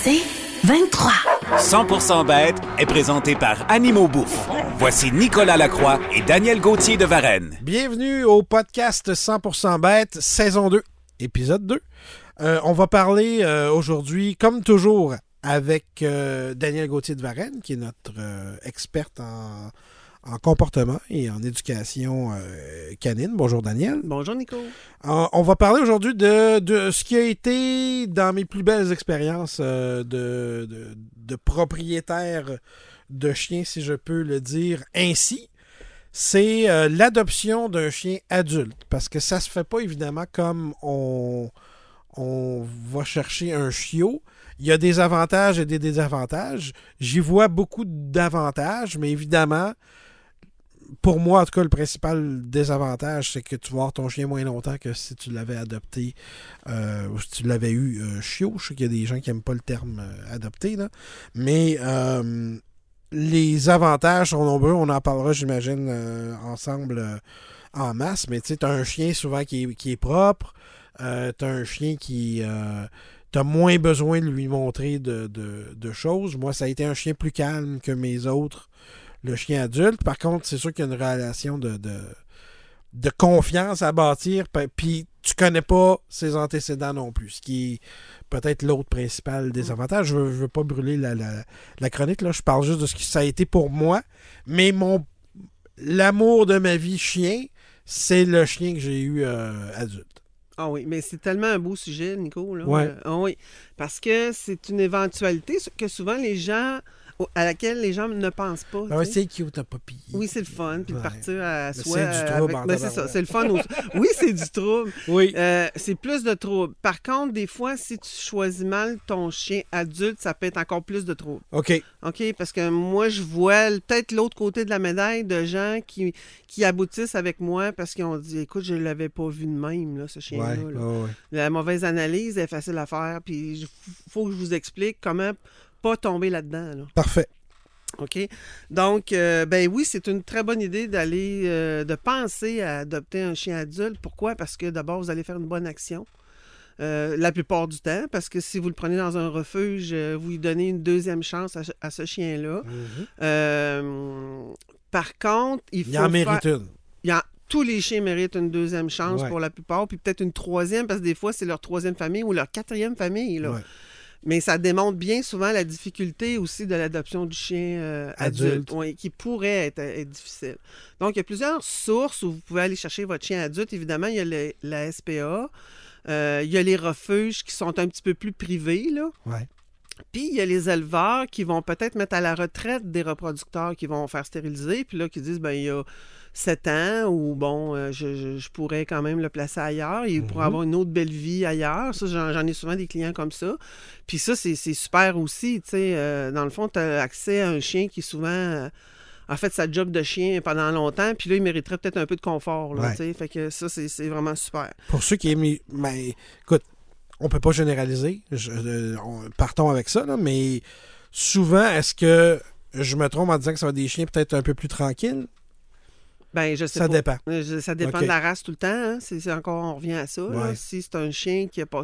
C'est 23. 100% bête est présenté par Animaux Bouffe. Voici Nicolas Lacroix et Daniel Gauthier de Varennes. Bienvenue au podcast 100% bête, saison 2, épisode 2. Euh, on va parler euh, aujourd'hui, comme toujours, avec euh, Daniel Gauthier de Varennes, qui est notre euh, experte en, en comportement et en éducation euh, canine. Bonjour Daniel. Bonjour Nico. Euh, on va parler aujourd'hui de, de ce qui a été dans mes plus belles expériences euh, de, de, de propriétaire de chien, si je peux le dire ainsi. C'est l'adoption d'un chien adulte. Parce que ça se fait pas évidemment comme on, on va chercher un chiot. Il y a des avantages et des désavantages. J'y vois beaucoup d'avantages, mais évidemment, pour moi, en tout cas, le principal désavantage, c'est que tu vas avoir ton chien moins longtemps que si tu l'avais adopté euh, ou si tu l'avais eu euh, chiot. Je sais qu'il y a des gens qui n'aiment pas le terme euh, adopté, mais euh, les avantages sont nombreux. On en parlera, j'imagine, ensemble en masse. Mais tu sais, tu as un chien souvent qui est, qui est propre. Tu as un chien qui. Tu as moins besoin de lui montrer de- de choses. Moi, ça a été un chien plus calme que mes autres, le chien adulte. Par contre, c'est sûr qu'il y a une relation de, de, de confiance à bâtir. Puis tu connais pas ses antécédents non plus, ce qui est peut-être l'autre principal désavantage. Je veux, je veux pas brûler la, la- la chronique, là. je parle juste de ce que ça a été pour moi. Mais mon l'amour de ma vie chien, c'est le chien que j'ai eu euh, adulte. Ah oui, mais c'est tellement un beau sujet, Nico. Là. Ouais. Ah oui, parce que c'est une éventualité que souvent les gens, à laquelle les gens ne pensent pas. Ouais, sais. c'est cute, t'as pas pillé. oui, c'est le fun, puis de Ouais. partir à soi. c'est du euh, trouble avec- en ben, c'est ça, c'est le fun. au- oui, c'est du trouble. Oui. Euh, c'est plus de trouble. Par contre, des fois, si tu choisis mal ton chien adulte, ça peut être encore plus de trouble. OK. OK? Parce que moi, je vois peut-être l'autre côté de la médaille de gens qui, qui aboutissent avec moi parce qu'ils ont dit écoute, je ne l'avais pas vu de même, là, ce chien-là. Ouais, là. ouais, ouais. La mauvaise analyse est facile à faire. Puis il faut que je vous explique comment pas tomber là-dedans. là. Parfait. OK? Donc, euh, ben oui, c'est une très bonne idée d'aller, euh, de penser à adopter un chien adulte. Pourquoi? Parce que d'abord, vous allez faire une bonne action. euh, la plupart du temps, parce que si vous le prenez dans un refuge, vous lui donnez une deuxième chance à, ce- à ce chien-là. Euh, par contre, il faut. Il en mérite faire- une. il tous les chiens méritent une deuxième chance Ouais. pour la plupart, puis peut-être une troisième, parce que des fois, c'est leur troisième famille ou leur quatrième famille. Là. Ouais. Mais ça démontre bien souvent la difficulté aussi de l'adoption du chien euh, Adulte. adulte, oui, qui pourrait être, être difficile. Donc, il y a plusieurs sources où vous pouvez aller chercher votre chien adulte. Évidemment, il y a le- la SPA, euh, il y a les refuges qui sont un petit peu plus privés, là. Ouais. Puis il y a les éleveurs qui vont peut-être mettre à la retraite des reproducteurs qui vont faire stériliser, puis là qui disent ben il y a 7 ans ou bon euh, je, je- je pourrais quand même le placer ailleurs, il pourrait avoir une autre belle vie ailleurs. Ça j'en, ai souvent des clients comme ça. Puis ça c'est, super aussi, tu sais euh, dans le fond tu as accès à un chien qui souvent euh, a fait sa job de chien pendant longtemps, puis là il mériterait peut-être un peu de confort là, Ouais. tu sais. Fait que ça c'est, c'est vraiment super. Pour ceux qui aiment. Mais, écoute, on peut pas généraliser. Je- euh, on- partons avec ça, là, mais souvent, est-ce que je me trompe en disant que ça va être des chiens peut-être un peu plus tranquilles? Ben je sais Ça pas. dépend. Euh, je- Ça dépend de la race tout le temps. hein. C'est encore, on revient à ça. là. Si c'est un chien qui a pas.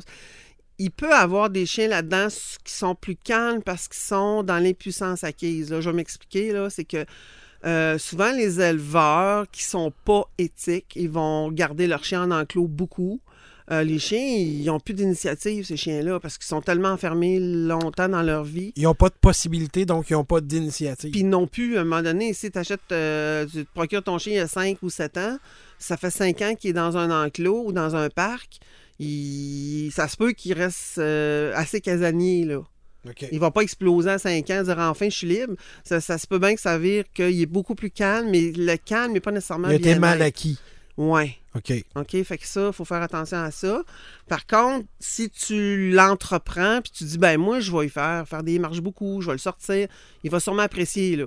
Il peut avoir des chiens là-dedans qui sont plus calmes parce qu'ils sont dans l'impuissance acquise. là. Je vais m'expliquer. là. C'est que euh, souvent, les éleveurs qui sont pas éthiques, ils vont garder leur chien en enclos beaucoup. Euh, les chiens, ils n'ont plus d'initiative, ces chiens-là, parce qu'ils sont tellement enfermés longtemps dans leur vie. Ils n'ont pas de possibilité, donc ils n'ont pas d'initiative. Puis non plus, à un moment donné, si t'achètes, euh, tu te procures ton chien il y a 5 ou 7 ans, ça fait 5 ans qu'il est dans un enclos ou dans un parc, il- ça se peut qu'il reste euh, assez casanier, là. OK. Il va pas exploser à 5 ans, dire enfin je suis libre. Ça, ça se peut bien que ça vire qu'il est beaucoup plus calme, mais le calme n'est pas nécessairement Il bien mal acquis. Ouais. OK. OK, fait que ça, il faut faire attention à ça. Par contre, si tu l'entreprends, puis tu dis, ben moi, je vais y faire, faire des marches beaucoup, je vais le sortir, il va sûrement apprécier, là.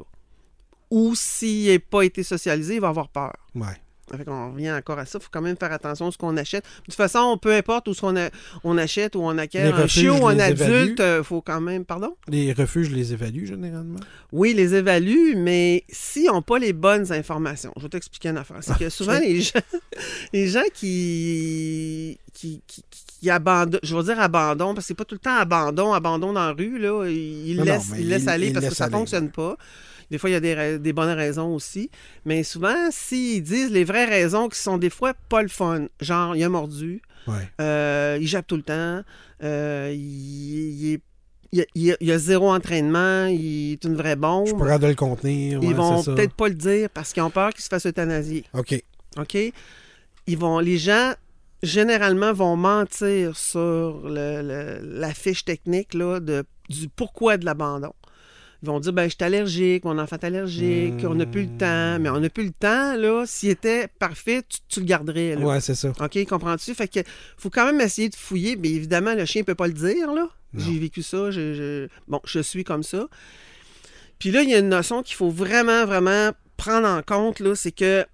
Ou s'il n'a pas été socialisé, il va avoir peur. Ouais. Fait on revient encore à ça. Il faut quand même faire attention à ce qu'on achète. De toute façon, peu importe où qu'on on achète ou on acquiert un chiot ou un adulte, il euh, faut quand même. Pardon? Les refuges, les évaluent généralement? Oui, les évaluent, mais s'ils n'ont pas les bonnes informations, je vais t'expliquer une affaire. C'est que souvent, les gens, les gens qui, qui, qui, abandonnent, je vais dire abandon, parce que c'est pas tout le temps abandon, abandon dans la rue, là. Ils, laissent, ils laissent aller parce que ça ne fonctionne pas. Des fois, il y a des, bonnes raisons aussi. Mais souvent, s'ils disent les vraies raisons qui sont des fois pas le fun, genre, il a mordu, euh, il jappe tout le temps, euh, il, est il y, a, zéro entraînement, il est une vraie bombe. Je suis pas de le contenir. Ils vont peut-être pas le dire parce qu'ils ont peur qu'il se fasse euthanasier. OK. OK? Ils vont, les gens, généralement, vont mentir sur la fiche technique là, de, du pourquoi de l'abandon. Ils vont dire ben, je suis allergique, mon enfant est allergique, on n'a plus le temps. Mais on n'a plus le temps, là. S'il était parfait, tu, le garderais. Là. Ouais, c'est ça. OK, comprends-tu? Fait que faut quand même essayer de fouiller. Mais évidemment, le chien ne peut pas le dire, là. J'ai vécu ça. Bon, je suis comme ça. Puis là, il y a une notion qu'il faut vraiment, vraiment prendre en compte, là, c'est que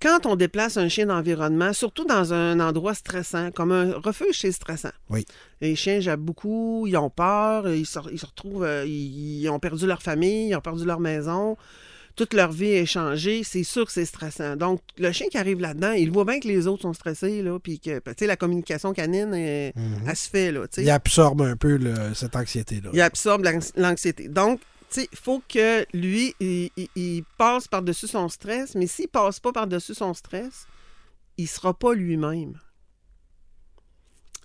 quand on déplace un chien d'environnement, surtout dans un endroit stressant, comme un refuge, c'est stressant. Oui. Les chiens jappent beaucoup, ils ont peur, ils se, retrouvent, euh, ils, ont perdu leur famille, ils ont perdu leur maison, toute leur vie est changée, c'est sûr que c'est stressant. Donc, le chien qui arrive là-dedans, il voit bien que les autres sont stressés, là, puis que, tu sais, la communication canine, elle, mhm. se fait, là, Il absorbe un peu cette anxiété-là. Il absorbe l'anxiété. Donc, il faut que lui, il, passe par-dessus son stress, mais s'il passe pas par-dessus son stress, il sera pas lui-même.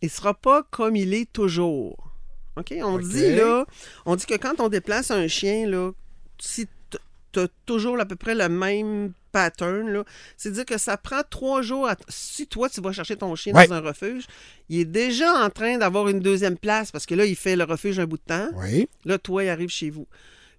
Il sera pas comme il est toujours. OK? On dit là, on dit que quand on déplace un chien, là, si tu as toujours à peu près le même pattern, c'est-à-dire que ça prend trois jours. Si toi, tu vas chercher ton chien dans un refuge, il est déjà en train d'avoir une deuxième place parce que là, il fait le refuge un bout de temps. Là, toi, il arrive chez vous.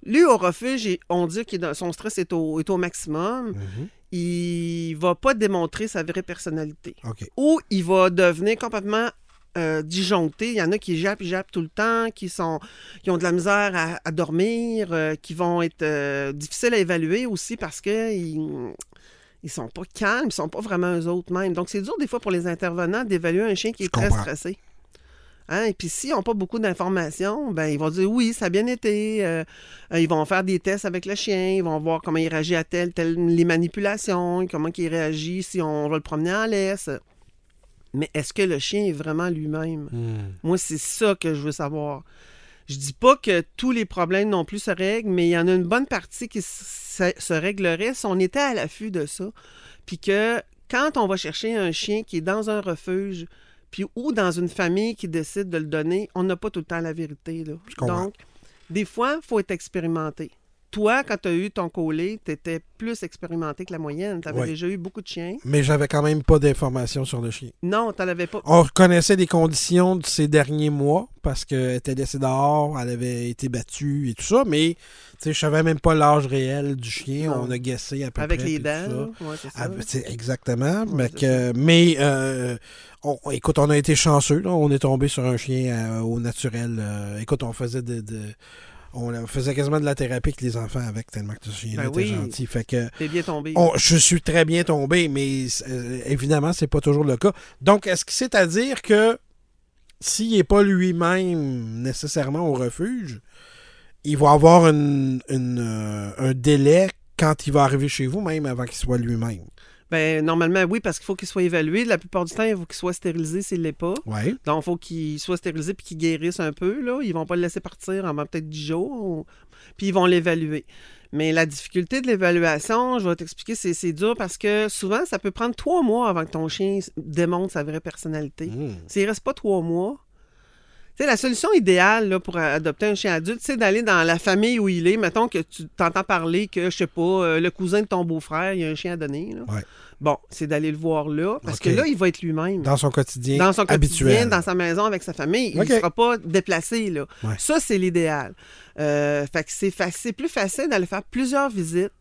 Lui, au refuge, on dit que son stress est au, est au maximum. Mhm. Il va pas démontrer sa vraie personnalité. Ou il va devenir complètement euh, disjoncté. Il y en a qui jappent, jappent tout le temps, qui, sont, qui ont de la misère à, dormir, euh, qui vont être euh, difficiles à évaluer aussi parce qu'ils ils sont pas calmes, ils sont pas vraiment eux autres mêmes. Donc, c'est dur des fois pour les intervenants d'évaluer un chien qui est très stressé. Hein? Et puis s'ils n'ont pas beaucoup d'informations, ben ils vont dire oui, ça a bien été. Euh, euh, ils vont faire des tests avec le chien, ils vont voir comment il réagit à telle, telle les manipulations, comment il réagit si on va le promener en laisse. Mais est-ce que le chien est vraiment lui-même? Hmm. Moi, c'est ça que je veux savoir. Je dis pas que tous les problèmes non plus se règlent, mais il y en a une bonne partie qui se, se réglerait si on était à l'affût de ça. Puis que quand on va chercher un chien qui est dans un refuge, puis ou dans une famille qui décide de le donner, on n'a pas tout le temps la vérité. Là. Donc, des fois, il faut être expérimenté. Toi, quand tu as eu ton collet, tu étais plus expérimenté que la moyenne. Tu avais déjà eu beaucoup de chiens. Mais j'avais quand même pas d'informations sur le chien. Non, tu n'en avais pas. On reconnaissait des conditions de ces derniers mois parce qu'elle était laissée dehors, elle avait été battue et tout ça, mais je savais même pas l'âge réel du chien. On a guessé à peu Avec près. Avec les dents. c'est exactement. mais, mais euh, écoute, on a été chanceux. On est tombé sur un chien euh, au naturel. Euh, écoute, on faisait de, on faisait quasiment de la thérapie avec les enfants avec tellement que chien ben gentil. Fait que bien tombé. je suis très bien tombé, mais euh, évidemment, c'est pas toujours le cas. Donc, est-ce que c'est à dire que s'il n'est pas lui-même nécessairement au refuge, il va avoir un délai quand il va arriver chez vous, même avant qu'il soit lui-même? Ben, normalement, oui, parce qu'il faut qu'il soit évalué. La plupart du temps, il faut qu'il soit stérilisé s'il ne l'est pas. Donc, il faut qu'il soit stérilisé puis qu'il guérisse un peu. Là. Ils vont pas le laisser partir en peut-être 10 jours. Puis, ils vont l'évaluer. Mais la difficulté de l'évaluation, je vais t'expliquer, c'est dur parce que souvent, ça peut prendre trois mois avant que ton chien démontre sa vraie personnalité. Mmh. S'il ne reste pas trois mois, sais, la solution idéale là, pour adopter un chien adulte, c'est d'aller dans la famille où il est. Mettons que tu t'entends parler que, je sais pas, euh, le cousin de ton beau-frère, il y a un chien à donner. Bon, c'est d'aller le voir là, parce que là, il va être lui-même. Dans son quotidien Dans son quotidien, habituel. dans sa maison, avec sa famille. Il ne sera pas déplacé. Là. Ça, c'est l'idéal. Euh, fait que c'est plus facile d'aller faire plusieurs visites,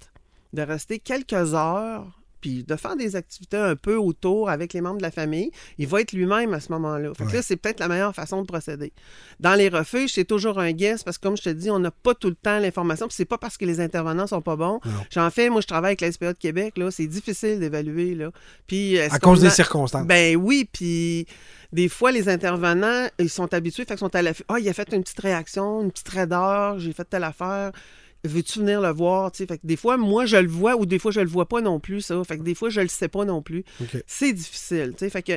de rester quelques heures puis de faire des activités un peu autour avec les membres de la famille, il va être lui-même à ce moment-là. Fait que Ouais. là, c'est peut-être la meilleure façon de procéder. Dans les refuges, c'est toujours un guess parce que, comme je te dis, on n'a pas tout le temps l'information. Puis c'est pas parce que les intervenants sont pas bons. J'en fais, moi, je travaille avec la SPA de Québec, là. C'est difficile d'évaluer, là. Puis, À cause des circonstances. ben oui, puis des fois, les intervenants, ils sont habitués, fait qu'ils sont à la Ah, il a fait une petite réaction, une petite raideur, j'ai fait telle affaire. Veux-tu venir le voir? Tu sais, fait que des fois, moi, je le vois ou des fois, je le vois pas non plus, ça. Fait que des fois, je le sais pas non plus. C'est difficile. tu sais. Fait que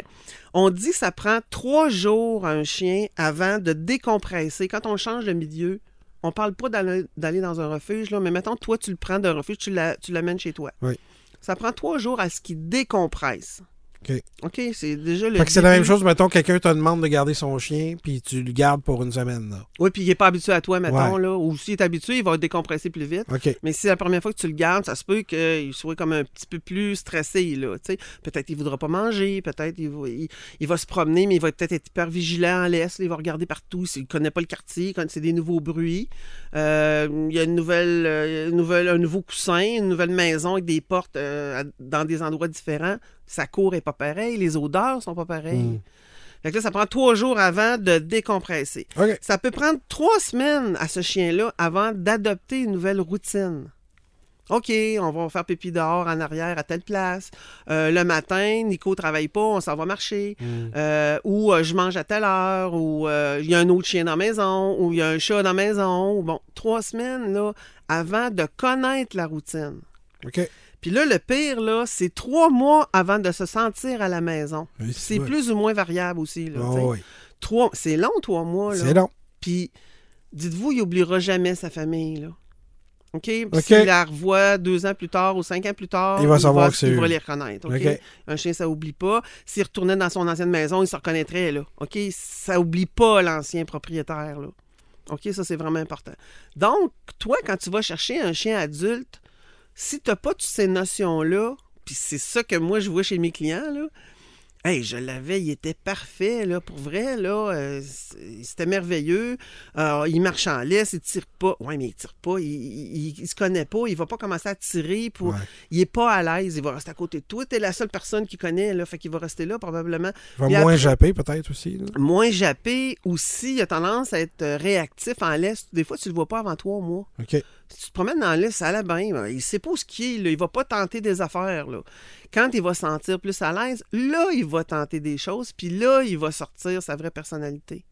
on dit que ça prend trois jours à un chien avant de décompresser. Quand on change de milieu, on parle pas d'aller dans un refuge, là, mais mettons, toi, tu le prends d'un refuge, tu la- tu l'amènes chez toi. Oui. Ça prend trois jours à ce qu'il décompresse. OK. OK, c'est déjà le. Fait que c'est la même chose, mettons, quelqu'un te demande de garder son chien, puis tu le gardes pour une semaine. Là. Oui, puis il n'est pas habitué à toi, mettons, Ouais. là. Ou s'il est habitué, il va décompresser plus vite. OK. Mais si c'est la première fois que tu le gardes, ça se peut qu'il soit comme un petit peu plus stressé, là. tu sais. Peut-être qu'il ne voudra pas manger, peut-être il va, il, il va se promener, mais il va peut-être être hyper vigilant en laisse, là, il va regarder partout. S'il ne connaît pas le quartier, quand c'est des nouveaux bruits. Euh, il y a une nouvelle, euh, une nouvelle, un nouveau coussin, une nouvelle maison avec des portes euh, à- dans des endroits différents. Sa cour est pas pareille, les odeurs sont pas pareilles. Mm. Fait que là, ça prend trois jours avant de décompresser. Ça peut prendre trois semaines à ce chien-là avant d'adopter une nouvelle routine. OK, on va faire pipi dehors en arrière à telle place. Euh, le matin, Nico travaille pas, on s'en va marcher. Mm. Euh, ou euh, je mange à telle heure, ou il y a un autre chien dans la maison, ou il y a un chat dans la maison. Bon, trois semaines là, avant de connaître la routine. OK. Puis là, le pire, là, c'est trois mois avant de se sentir à la maison. Oui, C'est plus ou moins variable aussi. Là, Ah oui. Trois- C'est long, trois mois. là. C'est long. Puis, dites-vous, il n'oubliera jamais sa famille, là. OK? Puis OK. S'il la revoit deux ans plus tard ou cinq ans plus tard, Il va savoir que c'est il va les reconnaître. OK? OK. Un chien, ça oublie pas. S'il retournait dans son ancienne maison, il se reconnaîtrait, là. OK? Ça oublie pas l'ancien propriétaire, là. OK? Ça, c'est vraiment important. Donc, toi, quand tu vas chercher un chien adulte, si tu n'as pas toutes ces notions-là, puis c'est ça que moi, je vois chez mes clients, là, Hey, je l'avais, il était parfait, là, pour vrai, là. euh, c'était merveilleux. Euh, il marche en laisse, il tire pas. Ouais, mais il tire pas, il, il, il se connaît pas, il va pas commencer à tirer pour. Ouais. Il est pas à l'aise, il va rester à côté de toi. T'es la seule personne qui connaît, là, fait qu'il va rester là, probablement. Il va Puis moins après- japper, peut-être aussi. là. Moins jappé aussi, il a tendance à être euh, réactif en laisse. Des fois, tu le vois pas avant trois mois. OK. Si tu te promènes dans liste, ça bien. il sait pas où ce qu'il est. Là. Il va pas tenter des affaires. Là. Quand il va se sentir plus à l'aise, là, il va tenter des choses. Puis là, il va sortir sa vraie personnalité.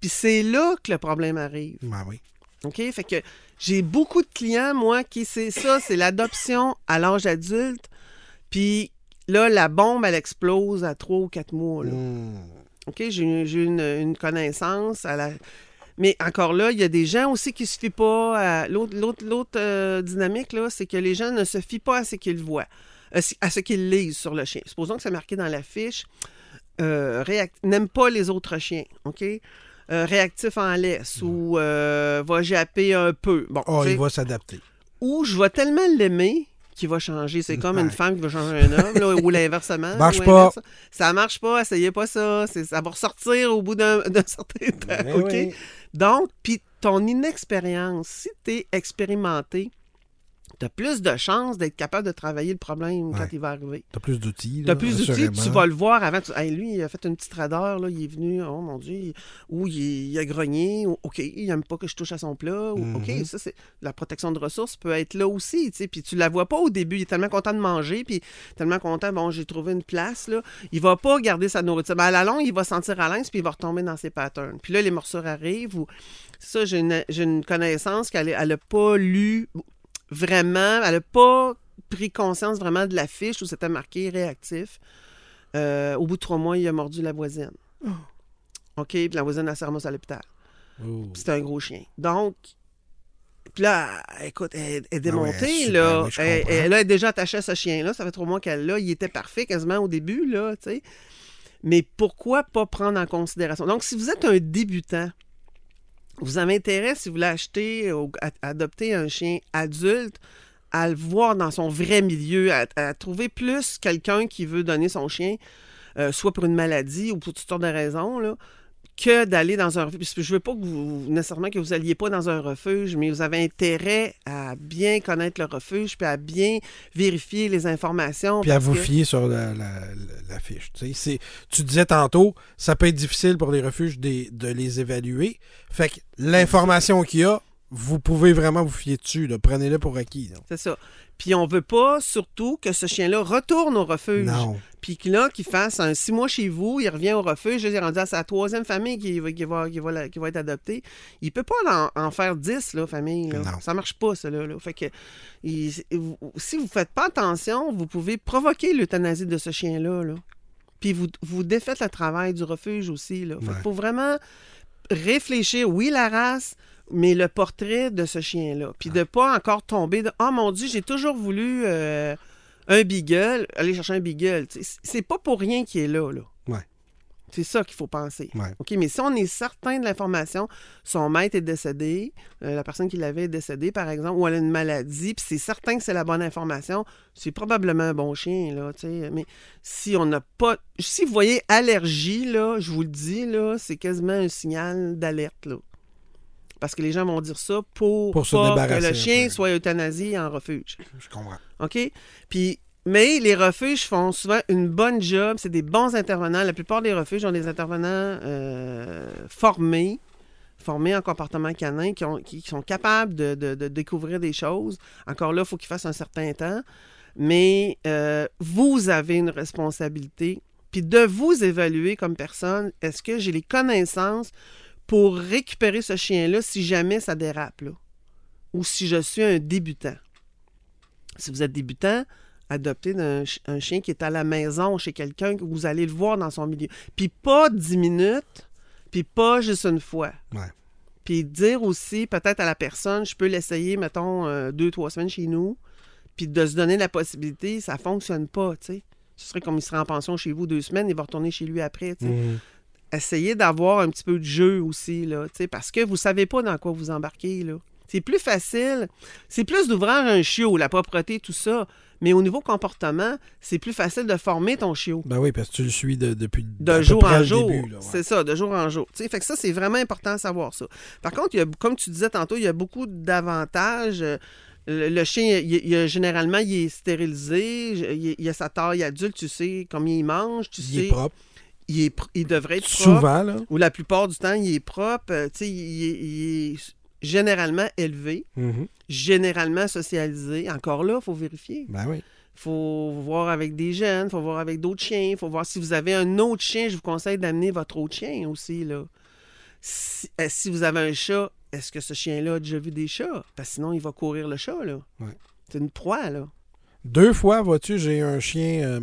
Puis c'est là que le problème arrive. Ben oui. OK? Fait que j'ai beaucoup de clients, moi, qui c'est ça, c'est l'adoption à l'âge adulte. Puis là, la bombe, elle explose à trois ou quatre mois. Là. Mm. OK, j'ai j'ai une, une connaissance à la. Mais encore là, il y a des gens aussi qui ne se fient pas à. L'autre, l'autre, l'autre euh, dynamique, là, c'est que les gens ne se fient pas à ce qu'ils voient, euh, à ce qu'ils lisent sur le chien. Supposons que c'est marqué dans la fiche euh, réac- n'aime pas les autres chiens, OK? Euh, réactif en laisse ou euh, va japper un peu. Bon, Oh, il va s'adapter. ou je vais tellement l'aimer qu'il va changer. C'est comme une femme qui va changer un homme, là, ou l'inversement. Marche ou pas. Ça marche pas, essayez pas ça. Ça va ressortir au bout d'un certain temps. Ben OK? oui. Donc, puis ton inexpérience, si tu expérimenté, tu as plus de chances d'être capable de travailler le problème quand Ouais. il va arriver. T'as plus d'outils. Tu as plus d'outils, tu vas le voir avant. Tu... Hey, lui, il a fait une petite radeur, là, il est venu, oh mon Dieu, il- ou il, a grogné, ou, OK, il n'aime pas que je touche à son plat, ou. OK, ça, c'est la protection de ressources peut être là aussi, tu sais, puis tu la vois pas au début, il est tellement content de manger, puis tellement content, bon, j'ai trouvé une place, là, il va pas garder sa nourriture. Ben, à la longue, il va se sentir à l'aise, puis il va retomber dans ses patterns. Puis là, les morsures arrivent, ou ça, j'ai une, j'ai une connaissance qu'elle n'a pas lu vraiment, elle n'a pas pris conscience vraiment de la fiche où c'était marqué réactif. Euh, au bout de trois mois, il a mordu la voisine. OK, puis la voisine a sermé à l'hôpital. Oh. C'était un gros chien. Donc, puis là, écoute, elle est démontée, super, là. elle, elle a déjà attaché à ce chien-là. Ça fait trois mois qu'elle l'a. Il était parfait quasiment au début, là, tu sais. Mais pourquoi pas prendre en considération? Donc, si vous êtes un débutant, vous avez intérêt, si vous voulez ou adopter un chien adulte, à le voir dans son vrai milieu, à, à trouver plus quelqu'un qui veut donner son chien, euh, soit pour une maladie ou pour toutes sortes de raisons, là, que d'aller dans un refuge. Je veux pas que vous, nécessairement que vous alliez pas dans un refuge, mais vous avez intérêt à bien connaître le refuge, puis à bien vérifier les informations. Puis à vous que- fier sur la, la- la fiche. Tu, sais, tu disais tantôt, ça peut être difficile pour les refuges des- de les évaluer. Fait que l'information qu'il y a, vous pouvez vraiment vous fier dessus. Prenez-le pour acquis. C'est ça. Puis on veut pas, surtout, que ce chien-là retourne au refuge. Non. Puis que là, qu'il fasse un six mois chez vous, il revient au refuge, il est rendu à sa troisième famille qui, va- qui, va, qui, va, la- qui va être adoptée. Il peut pas en, en faire dix, là, famille. Là. Non. Ça marche pas, ça, là. là. Fait que il- si vous faites pas attention, vous pouvez provoquer l'euthanasie de ce chien-là. Là. Puis vous, vous défaites le travail du refuge aussi. Là. Fait Ouais. qu'il faut vraiment réfléchir, oui, la race, mais le portrait de ce chien-là. Puis de pas encore tomber de Oh mon Dieu, j'ai toujours voulu euh, un beagle, aller chercher un beagle. C'est pas pour rien qu'il est là. là. Ouais. C'est ça qu'il faut penser. Ouais. OK, mais si on est certain de l'information, son maître est décédé, euh, la personne qui l'avait est décédée, par exemple, ou elle a une maladie, puis c'est certain que c'est la bonne information, c'est probablement un bon chien, là, tu sais. Mais si on n'a pas... Si vous voyez allergie, là, je vous le dis, là, c'est quasiment un signal d'alerte, là. Parce que les gens vont dire ça pour, Pour se pas que le chien soit euthanasié en refuge. Je comprends. OK? Puis, mais les refuges font souvent une bonne job. C'est des bons intervenants. La plupart des refuges ont des intervenants euh, formés, formés en comportement canin, qui, ont- qui sont capables de, de- de découvrir des choses. Encore là, il faut qu'ils fassent un certain temps. Mais euh, vous avez une responsabilité. Puis de vous évaluer comme personne, est-ce que j'ai les connaissances pour récupérer ce chien-là si jamais ça dérape, là? Ou si je suis un débutant? Si vous êtes débutant, adoptez un, ch- un chien qui est à la maison chez quelqu'un que vous allez le voir dans son milieu. Puis pas 10 minutes, puis pas juste une fois. Ouais. Puis dire aussi peut-être à la personne, je peux l'essayer, mettons, euh, deux, trois semaines chez nous, puis de se donner la possibilité, ça fonctionne pas, tu sais. Ce serait comme il serait en pension chez vous deux semaines, il va retourner chez lui après, tu sais Mhm. Essayez d'avoir un petit peu de jeu aussi, là, parce que vous savez pas dans quoi vous embarquez, là. C'est plus facile. C'est plus d'ouvrir un chiot, la propreté, tout ça. Mais au niveau comportement, c'est plus facile de former ton chiot. Ben oui, parce que tu le suis de- depuis à De jour en jour. début, là, ouais. C'est ça, de jour en jour. Tu sais, fait que ça, c'est vraiment important de savoir ça. Par contre, il y a, comme tu disais tantôt, il y a beaucoup d'avantages. Le, le chien, il, généralement, il est stérilisé. Il, il a sa taille adulte, tu sais combien il mange, tu Il sais. est propre. Il, est il devrait être propre. Souvent, là. ou la plupart du temps, il est propre, euh, tu sais, il, est- il est généralement élevé, Mhm. généralement socialisé. Encore là, il faut vérifier. Ben oui. Il faut voir avec des jeunes, il faut voir avec d'autres chiens, il faut voir si vous avez un autre chien, je vous conseille d'amener votre autre chien aussi, là. Si, euh, si vous avez un chat, est-ce que ce chien-là a déjà vu des chats? Parce que sinon, il va courir le chat, là. Ouais. C'est une proie, là. Deux fois, vois-tu, j'ai un chien. euh,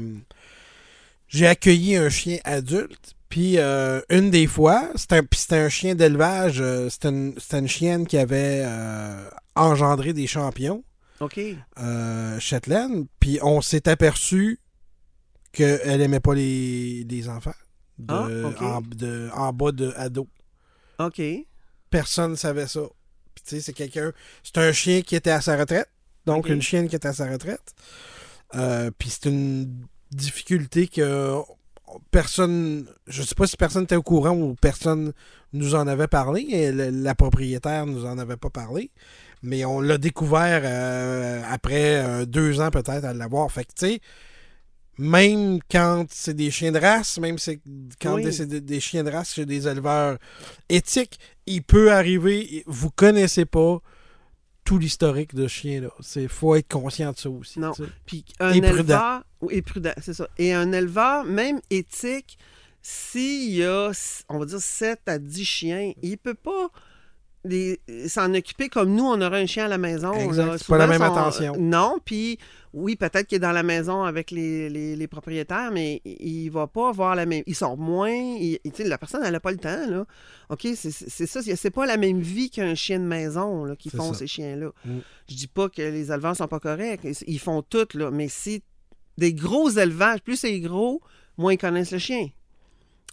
j'ai accueilli un chien adulte. Puis euh, une des fois, c'était un, chien d'élevage. euh, c'était, une, chienne qui avait euh, engendré des champions, OK. Shetland. Puis on s'est aperçu qu'elle aimait pas les, les enfants de, Ah, en, de- en bas de ado. OK. Personne ne savait ça. Puis tu sais, c'est quelqu'un. C'est un chien qui était à sa retraite. Donc une chienne qui était à sa retraite. Puis c'est une difficulté que personne. Je sais pas si personne était au courant ou personne nous en avait parlé. Et le- la propriétaire nous en avait pas parlé. Mais on l'a découvert euh, après euh, deux ans peut-être à l'avoir. Fait que tu sais. Même quand c'est des chiens de race, même c'est quand Oui. c'est des, des chiens de race chez des éleveurs éthiques, il peut arriver, vous connaissez pas tout l'historique de ce chien-là. Il faut être conscient de ça aussi. Non. Puis un éleveur. Et prudent, c'est ça. Et un éleveur, même éthique, s'il y a, on va dire, 7 à 10 chiens, il peut pas s'en occuper comme nous, on aurait un chien à la maison. C'est pas la même son- attention. Non, puis oui, peut-être qu'il est dans la maison avec les, les- les propriétaires, mais il va pas avoir la même... Il sort moins, il- il- tu sais, la personne, elle n'a pas le temps, là. OK, c'est ça, c'est pas la même vie qu'un chien de maison, là, qui C'est font ça. ces chiens-là. Mm. Je dis pas que les éleveurs sont pas corrects, ils font tout, là, mais si des gros élevages, plus c'est gros, moins ils connaissent le chien.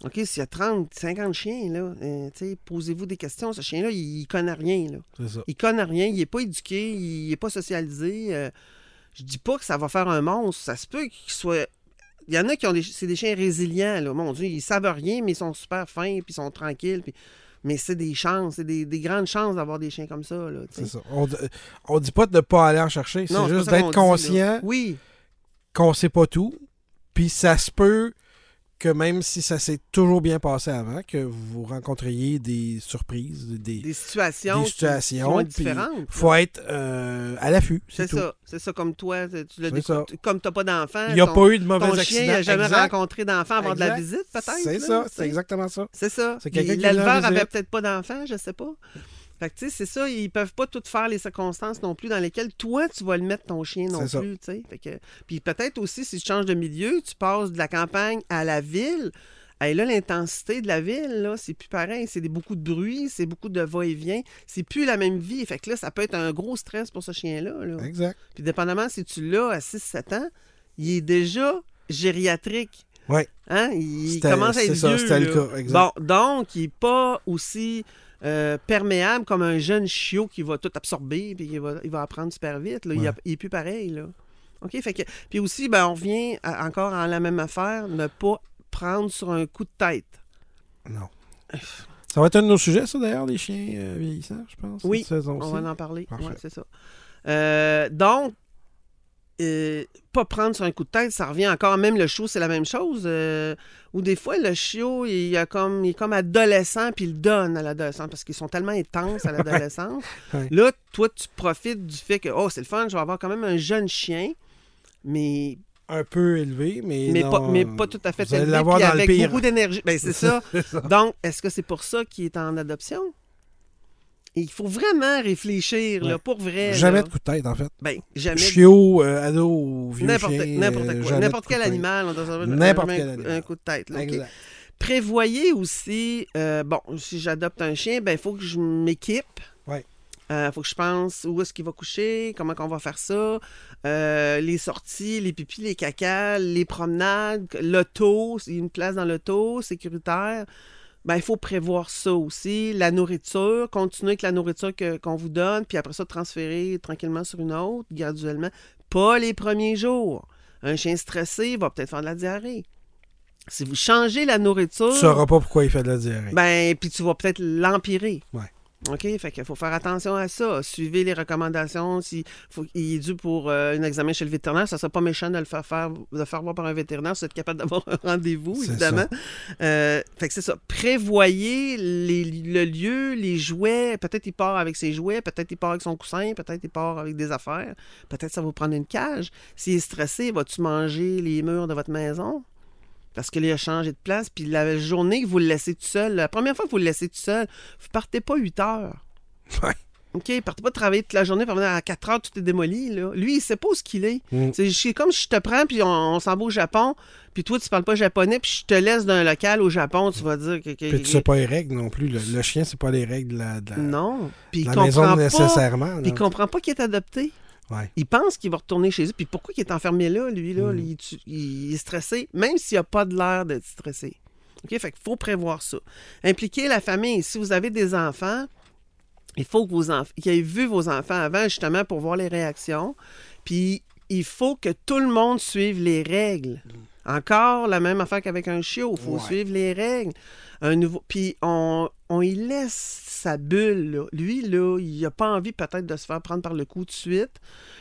OK, s'il y a 30, 50 chiens, là, euh, posez-vous des questions. Ce chien-là, il, il connaît rien, là. C'est ça. Il connaît rien, il n'est pas éduqué, il n'est pas socialisé. euh, je dis pas que ça va faire un monstre. Ça se peut qu'il soit Il y en a qui ont des, c'est des chiens résilients, là. Mon Dieu, ils savent rien, mais ils sont super fins, puis ils sont tranquilles. puis- Mais c'est des chances, c'est des, des grandes chances d'avoir des chiens comme ça, là. C'est ça. On, on dit pas de ne pas aller en chercher. C'est juste d'être dit, conscient Oui, qu'on sait pas tout. Puis ça se peut que même si ça s'est toujours bien passé avant, que vous rencontriez des surprises, des, des situations, des situations, qui différentes. faut être euh, à l'affût. C'est ça. C'est ça, comme toi, tu l'as ça. comme tu n'as pas d'enfant. Il n'y a ton- pas eu de mauvais Ton accidents. chien n'a jamais Exact. rencontré d'enfant avant de la visite, peut-être. C'est ça, c'est exactement ça. C'est ça. L'éleveur avait visite. peut-être pas d'enfant, je sais pas. Fait que, tu sais, c'est ça, ils peuvent pas tout faire les circonstances non plus dans lesquelles toi, tu vas le mettre ton chien non C'est plus, tu sais. Fait que... Puis peut-être aussi, si tu changes de milieu, tu passes de la campagne à la ville. Et là, l'intensité de la ville, là, c'est plus pareil. C'est des- beaucoup de bruit, c'est beaucoup de va-et-vient. C'est plus la même vie. Fait que là, ça peut être un gros stress pour ce chien-là. là. Exact. Puis dépendamment si tu l'as à 6-7 ans, il est déjà gériatrique. Ouais. Hein? Il C'était- commence à être c'est ça, c'était le cas, exact. Bon, donc, il n'est pas aussi euh, perméable comme un jeune chiot qui va tout absorber puis il va, il va apprendre super vite. là. Il, Ouais. a- il est plus pareil. Là. OK? Fait que, puis aussi, ben, on revient à- encore à la même affaire, ne pas prendre sur un coup de tête. Non. Ça va être un de nos sujets, ça, d'ailleurs, les chiens euh, vieillissants, je pense. Oui, On va en parler. Ouais, c'est ça. Euh, donc, euh, pas prendre sur un coup de tête, ça revient encore. Même le chiot, c'est la même chose. euh, ou des fois, le chiot, il, a comme, il est comme adolescent, puis il le donne à l'adolescent parce qu'ils sont tellement intenses à l'adolescence. Ouais. Là, toi, tu profites du fait que, oh, c'est le fun, je vais avoir quand même un jeune chien, mais, Un peu élevé, mais. mais, non, pas, mais pas tout à fait élevé, puis le avec pire. beaucoup d'énergie. Ben, c'est ça. C'est ça. Donc, est-ce que c'est pour ça qu'il est en adoption? Il faut vraiment réfléchir, là, pour vrai. Jamais là. de coup de tête, en fait. Ben, jamais. Chiot, euh, ado ou vieux N'importe chien. n'importe euh, quoi. N'importe quel animal, on doit savoir N'importe un, quel un animal. coup de tête. là? Exact. Prévoyez aussi, euh, bon, si j'adopte un chien, ben il faut que je m'équipe. Ouais. Il faut que je pense où est-ce qu'il va coucher, comment on va faire ça, euh, les sorties, les pipis, les cacas, les promenades, l'auto, s'il y a une place dans l'auto, sécuritaire. Ben, il faut prévoir ça aussi. La nourriture, continuer avec la nourriture que- qu'on vous donne, puis après ça, transférer tranquillement sur une autre, graduellement. Pas les premiers jours. Un chien stressé va peut-être faire de la diarrhée. Si vous changez la nourriture, Tu sauras pas pourquoi il fait de la diarrhée. ben, puis tu vas peut-être l'empirer. Ouais. OK? Fait qu'il faut faire attention à ça. Suivez les recommandations. S'il faut, il est dû pour euh, un examen chez le vétérinaire, ça serait pas méchant de le faire faire, de le faire voir par un vétérinaire si vous êtes capable d'avoir un rendez-vous, évidemment. Euh, fait que c'est ça. Prévoyez les- le lieu, les jouets. Peut-être il part avec ses jouets, peut-être il part avec son coussin, peut-être il part avec des affaires. Peut-être ça va vous prendre une cage. S'il est stressé, vas-tu manger les murs de votre maison? Parce que a changé de place, puis la journée que vous le laissez tout seul, la première fois que vous le laissez tout seul, vous partez pas 8 heures. Ouais. OK, partez pas travailler toute la journée, puis à 4 heures, tout est démoli. Là. Lui, il sait pas où ce qu'il est. Mm. C'est comme si je te prends, puis on, on s'en va au Japon, puis toi, tu parles pas japonais, puis je te laisse d'un local au Japon, tu vas dire que... que- Puis tu sais pas les règles non plus. Le, le chien, c'est pas les règles de la, de la- Non. Puis il de la maison pas... nécessairement. Puis il comprend pas qu'il est adopté. Ouais. Il pense qu'il va retourner chez eux. Puis pourquoi il est enfermé là, lui, là? Mm. Il, est stressé, même s'il n'a pas de l'air d'être stressé. OK? Fait qu'il faut prévoir ça. Impliquer la famille. Si vous avez des enfants, il faut que vos enfants, qu'ils aient vu vos enfants avant, justement, pour voir les réactions. Puis il faut que tout le monde suive les règles. Encore la même affaire qu'avec un chiot. Il faut Ouais. suivre les règles. Un nouveau... Puis on, on y laisse sa bulle. Lui, là, il n'a pas envie peut-être de se faire prendre par le cou tout de suite.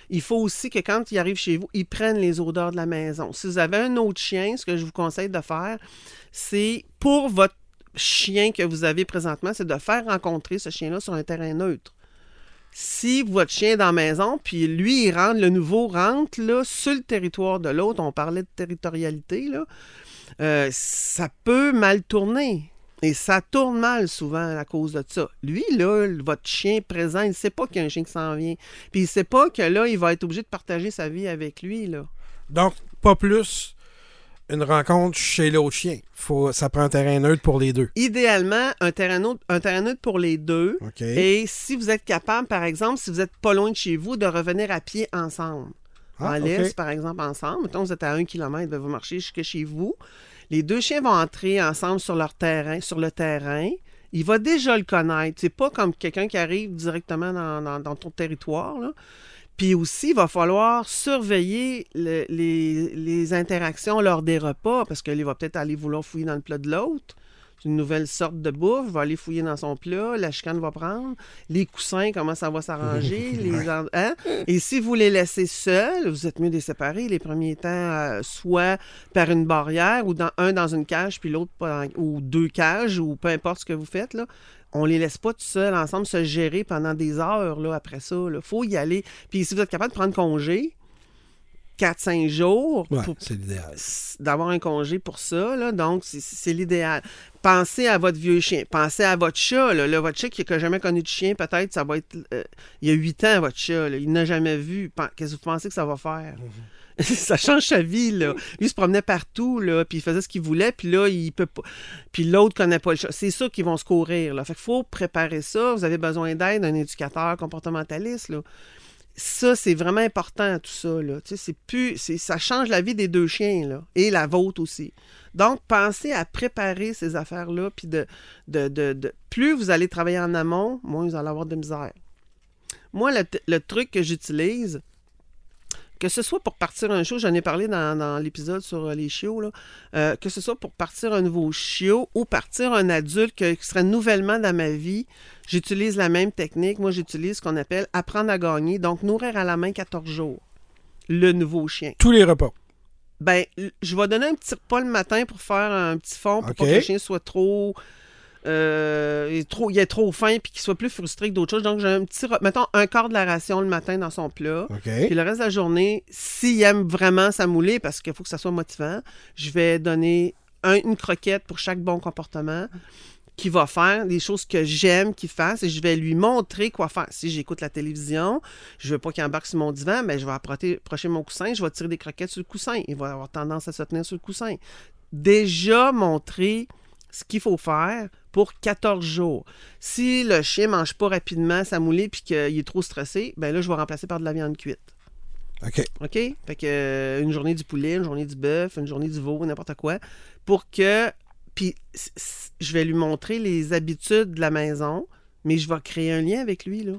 Il faut aussi que quand il arrive chez vous, il prenne les odeurs de la maison. Si vous avez un autre chien, ce que je vous conseille de faire, c'est pour votre chien que vous avez présentement, c'est de faire rencontrer ce chien-là sur un terrain neutre. Si votre chien est dans la maison, puis lui, il rentre, le nouveau rentre là, sur le territoire de l'autre, on parlait de territorialité, euh, ça peut mal tourner. Et ça tourne mal souvent à cause de ça. Lui, là, votre chien présent, il ne sait pas qu'il y a un chien qui s'en vient. Puis il ne sait pas que là, il va être obligé de partager sa vie avec lui. Là. Donc, pas plus une rencontre chez l'autre chien. Faut, ça prend un terrain neutre pour les deux. Idéalement, un terrain, neutre, un terrain neutre pour les deux. Et si vous êtes capable, par exemple, si vous n'êtes pas loin de chez vous, de revenir à pied ensemble. Ah, en OK. laisse, par exemple, ensemble. Mettons, vous êtes à un kilomètre, vous marchez jusque chez vous. Les deux chiens vont entrer ensemble sur leur terrain, sur le terrain. Il va déjà le connaître. C'est pas comme quelqu'un qui arrive directement dans, ton territoire. Puis aussi, il va falloir surveiller le- les, les interactions lors des repas, parce qu'il va peut-être aller vouloir fouiller dans le plat de l'autre. Une nouvelle sorte de bouffe, va aller fouiller dans son plat, la chicane va prendre, les coussins, comment ça va s'arranger, les en- hein? Et si vous les laissez seuls, vous êtes mieux de les séparer les premiers temps, euh, soit par une barrière, ou dans, un dans une cage, puis l'autre ou deux cages, ou peu importe ce que vous faites, là. On les laisse pas tout seuls ensemble se gérer pendant des heures là, après ça. Il faut y aller. Puis si vous êtes capable de prendre congé, 4-5 jours, Ouais, c'est l'idéal. d'avoir un congé pour ça, là, donc c'est- c'est l'idéal. Pensez à votre vieux chien, pensez à votre chat, là, Là, votre chat qui n'a jamais connu de chien, peut-être, ça va être, euh, il y a 8 ans, votre chat, là, il n'a jamais vu, qu'est-ce que vous pensez que ça va faire? ça change sa vie, là. Lui, il se promenait partout, là, puis il faisait ce qu'il voulait, puis là, il peut pas... Puis l'autre connaît pas le chat. C'est ça qu'ils vont se courir, là. Fait qu'il faut préparer ça. Vous avez besoin d'aide d'un éducateur comportementaliste, là ça, c'est vraiment important, tout ça. Là. C'est plus, c'est, ça change la vie des deux chiens, et la vôtre aussi. Donc, pensez à préparer ces affaires-là, puis de, de, de, plus vous allez travailler en amont, moins vous allez avoir de misère. Moi, le truc que j'utilise, que ce soit pour partir un show, j'en ai parlé dans, dans l'épisode sur euh, les chiots, là, euh, que ce soit pour partir un nouveau chiot ou partir un adulte que- qui serait nouvellement dans ma vie, j'utilise la même technique. Moi, j'utilise ce qu'on appelle apprendre à gagner, donc nourrir à la main 14 jours le nouveau chien. Tous les repas. Ben, je vais donner un petit repas le matin pour faire un petit fond pour pas que le chien soit trop. Euh, il, est trop il est trop faim puis qu'il soit plus frustré que d'autres choses. Donc, j'ai un petit. Mettons un quart de la ration le matin dans son plat. OK. Puis le reste de la journée, s'il aime vraiment sa moulée, parce qu'il faut que ça soit motivant, je vais donner un- une croquette pour chaque bon comportement qu'il va faire, des choses que j'aime qu'il fasse, et je vais lui montrer quoi faire. Si j'écoute la télévision, je veux pas qu'il embarque sur mon divan, mais je vais approcher mon coussin, je vais tirer des croquettes sur le coussin. Il va avoir tendance à se tenir sur le coussin. Déjà montrer ce qu'il faut faire pour 14 jours. Si le chien mange pas rapidement sa moulée puis qu'il est trop stressé, ben là, je vais remplacer par de la viande cuite. OK. OK? Fait que euh, une journée du poulet, une journée du bœuf, une journée du veau, n'importe quoi, pour que. Puis je vais lui montrer les habitudes de la maison, mais je vais créer un lien avec lui, là.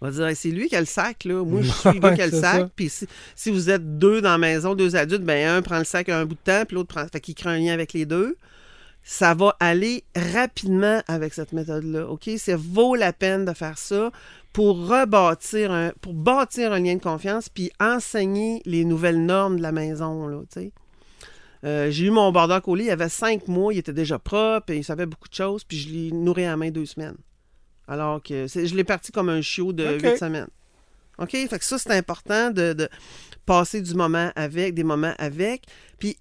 On va dire, Hey, c'est lui qui a le sac, là. Moi, je suis le qui a le sac. Puis si, si vous êtes deux dans la maison, deux adultes, ben un prend le sac un bout de temps, puis l'autre prend. Fait qu'il crée un lien avec les deux. Ça va aller rapidement avec cette méthode-là. OK? Ça vaut la peine de faire ça pour rebâtir un, pour bâtir un lien de confiance puis enseigner les nouvelles normes de la maison, là. Euh, j'ai eu mon border collie, il avait cinq mois, il était déjà propre, et il savait beaucoup de choses, puis je l'ai nourri à la main deux semaines. Alors que je l'ai parti comme un chiot de huit semaines. OK? Fait que ça, c'est important de, de passer du moment avec, des moments avec, puis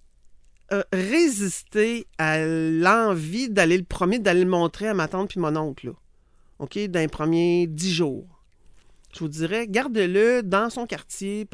résister à l'envie d'aller le promener, d'aller le montrer à ma tante puis mon oncle. OK? Dans les premiers dix jours. Je vous dirais, garde-le dans son quartier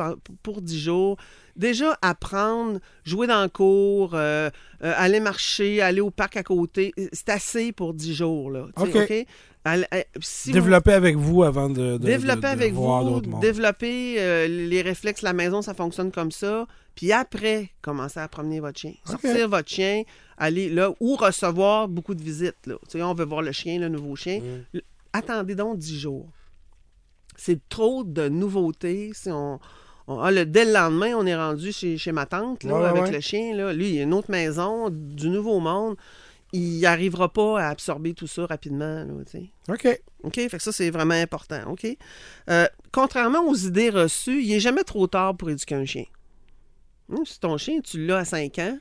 pour dix jours. Déjà, apprendre, jouer dans le cours, euh, euh, aller marcher, aller au parc à côté, c'est assez pour dix jours, là. OK. Allez- euh, vous- Développer avec vous avant de, de, développer de- de avec voir vous, développer euh, les réflexes, la maison, ça fonctionne comme ça. Puis après, commencer à promener votre chien. Sortir votre chien, aller là, ou recevoir beaucoup de visites. Là. Tu sais, on veut voir le chien, le nouveau chien. Mm. Attendez donc 10 jours. C'est trop de nouveautés. Si on, on- ah, le, dès le lendemain, on est rendu chez, chez ma tante là, Ouais, ouais, avec ouais. le chien. Là. Lui, il a une autre maison, du nouveau monde. Il n'arrivera pas à absorber tout ça rapidement. Là. OK. OK? Fait que ça, c'est vraiment important. OK? Euh, contrairement aux idées reçues, il n'est jamais trop tard pour éduquer un chien. Hum, si ton chien, tu l'as à 5 ans,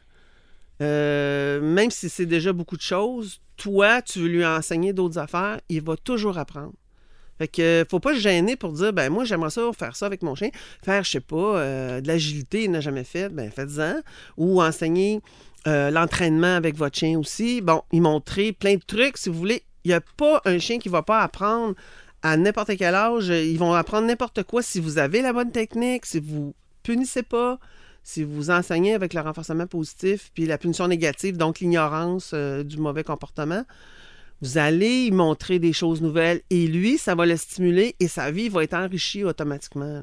euh, même si c'est déjà beaucoup de choses, toi, tu veux lui enseigner d'autres affaires, il va toujours apprendre. Fait que euh, faut pas se gêner pour dire ben moi j'aimerais ça faire ça avec mon chien, faire je sais pas euh, de l'agilité, il n'a jamais fait, ben faites-en ou enseigner euh, l'entraînement avec votre chien aussi. Bon, y montrer plein de trucs si vous voulez. Il n'y a pas un chien qui va pas apprendre à n'importe quel âge. Ils vont apprendre n'importe quoi si vous avez la bonne technique, si vous punissez pas, si vous enseignez avec le renforcement positif puis la punition négative, donc l'ignorance du mauvais comportement. Vous allez y montrer des choses nouvelles et lui, ça va le stimuler et sa vie va être enrichie automatiquement. là.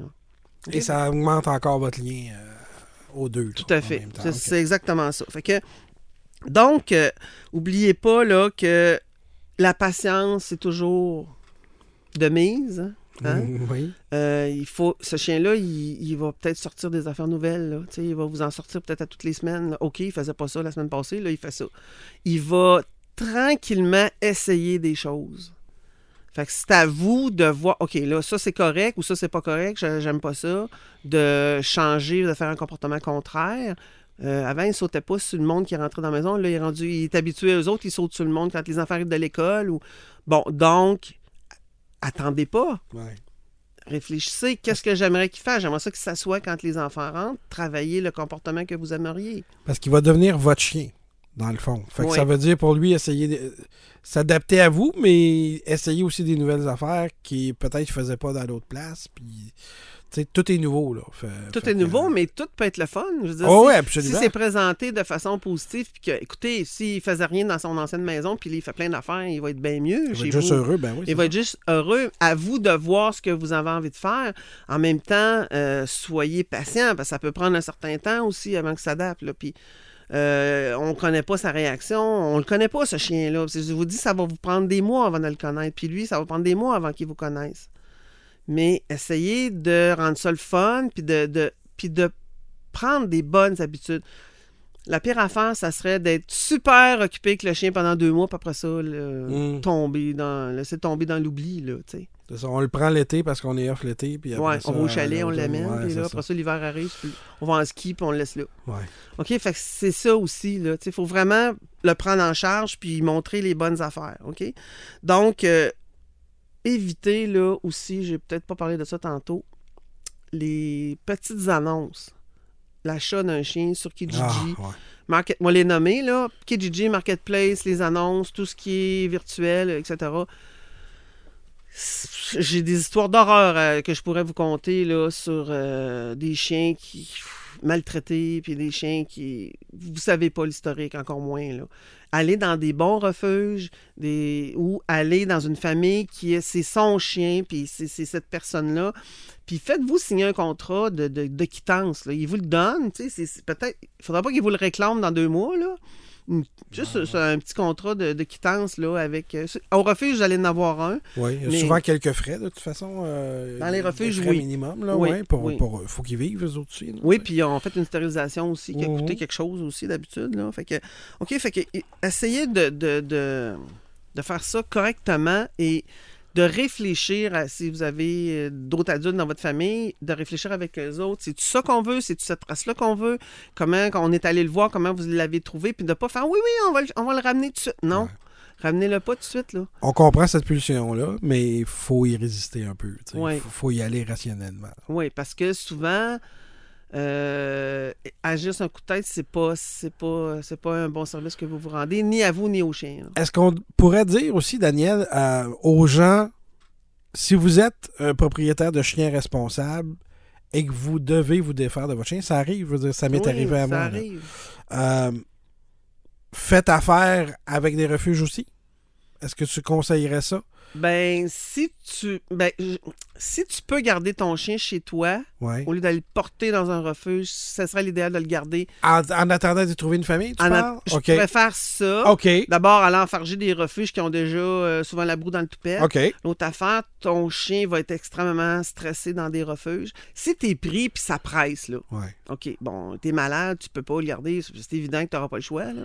Et ça augmente encore votre lien euh, aux deux. Tout là, à fait. C'est exactement ça. Fait que, donc, euh, oubliez pas là, que la patience, c'est toujours de mise. hein. Hein? Oui. Euh, il faut, ce chien-là, il, il va peut-être sortir des affaires nouvelles. là. Il va vous en sortir peut-être à toutes les semaines. là. OK, il faisait pas ça la semaine passée, là, il fait ça. Il va tranquillement essayer des choses. Fait que c'est à vous de voir, OK, là, ça c'est correct ou ça c'est pas correct, j'aime pas ça, de changer, de faire un comportement contraire. Euh, avant, il sautait pas sur le monde qui rentrait dans la maison. Là, il est rendu, il est habitué aux autres, il saute sur le monde quand les enfants arrivent de l'école. Ou... Bon, donc, attendez pas Ouais. réfléchissez, qu'est-ce que j'aimerais qu'il fasse? J'aimerais ça qu'il s'assoie quand les enfants rentrent, travailler le comportement que vous aimeriez. Parce qu'il va devenir votre chien, dans le fond. Fait que Oui. ça veut dire pour lui essayer de s'adapter à vous, mais essayer aussi des nouvelles affaires qui peut-être ne faisait pas dans l'autre place. Puis, tout est nouveau, là. Fait- Tout fait est que- nouveau, mais tout peut être le fun. Je veux dire, Oh, si, ouais, si absolument. c'est présenté de façon positive, puis que, écoutez, s'il faisait rien dans son ancienne maison, puis il fait plein d'affaires, il va être bien mieux Il va être juste heureux, ben oui. Il va ça. être juste heureux. À vous de voir ce que vous avez envie de faire. En même temps, euh, soyez patient, parce que ça peut prendre un certain temps aussi avant que ça s'adapte. Puis, euh, on ne connaît pas sa réaction. On le connaît pas, ce chien-là. Je vous dis, ça va vous prendre des mois avant de le connaître. Puis lui, ça va prendre des mois avant qu'il vous connaisse. Mais essayez de rendre ça le fun, puis de, de, puis de prendre des bonnes habitudes. La pire affaire, ça serait d'être super occupé avec le chien pendant deux mois, puis après ça, le- Mm. tomber dans, laisser tomber dans l'oubli, là, tu sais. Ça, on le prend l'été parce qu'on est off l'été. Puis après Ouais, ça, on va au chalet, on l'amène, ouais, puis là, après ça, l'hiver arrive, puis on va en ski, puis on le laisse là. Ouais. OK, fait que c'est ça aussi, sais, faut vraiment le prendre en charge, puis montrer les bonnes affaires, OK? Donc, euh, évitez, là, aussi, j'ai peut-être pas parlé de ça tantôt, les petites annonces. L'achat d'un chien sur Kijiji. Ah. Market, moi les nommer, là. Kijiji, Marketplace, les annonces, tout ce qui est virtuel, etc. J'ai des histoires d'horreur euh, que je pourrais vous conter là, sur euh, des chiens qui maltraités, puis des chiens qui. Vous savez pas l'historique, encore moins. Là. Aller dans des bons refuges, des... ou aller dans une famille qui est c'est son chien, puis c'est cette personne-là. Puis faites-vous signer un contrat de, de, quittance. Là. Il vous le donne. tu sais, peut-être. Il faudra pas qu'il vous le réclame dans deux mois. Là. Une- Juste c'est un petit contrat de, de quittance là, avec. euh, Au refuge, j'allais en avoir un. Oui, il y a Mais- souvent quelques frais, de toute façon. euh, Dans les refuges, frais oui. minimum, là, Oui, ouais, pour, oui. pour- faut qu'ils vivent, eux autres aussi. là, Oui, puis on fait une stérilisation aussi qui a coûté Mhm. quelque chose aussi d'habitude. Là. Fait que, OK, fait que essayez de, de, de, de faire ça correctement et de réfléchir à si vous avez euh, d'autres adultes dans votre famille, de réfléchir avec eux autres. C'est ça qu'on veut, c'est cette race-là qu'on veut, comment on est allé le voir, comment vous l'avez trouvé, puis de pas faire oui, oui, on va, le- on va le ramener tout de suite. Non. Ouais. Ramenez-le pas tout de suite, là. On comprend cette pulsion-là, mais il faut y résister un peu. Il Ouais. faut, faut y aller rationnellement. Oui, parce que souvent, euh, agir sur un coup de tête, c'est pas, c'est pas, c'est pas un bon service que vous vous rendez, ni à vous ni au chien. là. Est-ce qu'on pourrait dire aussi, Daniel, euh, aux gens, si vous êtes un propriétaire de chien responsable et que vous devez vous défaire de votre chien, ça arrive, je veux dire, ça m'est Oui, arrivé à ça moi. arrive. Euh, faites affaire avec des refuges aussi. Est-ce que tu conseillerais ça? Ben, si tu, ben, si tu peux garder ton chien chez toi, au lieu d'aller le porter dans un refuge, ce serait l'idéal de le garder. En, en attendant de trouver une famille, tu En parles? Je préfère ça. OK. D'abord, aller enfarger des refuges qui ont déjà euh, souvent la broue dans le toupet. OK. L'autre affaire, ton chien va être extrêmement stressé dans des refuges. Si t'es pris puis ça presse, là, Ouais. OK, bon, t'es malade, tu peux pas le garder, c'est évident que tu n'auras pas le choix. là.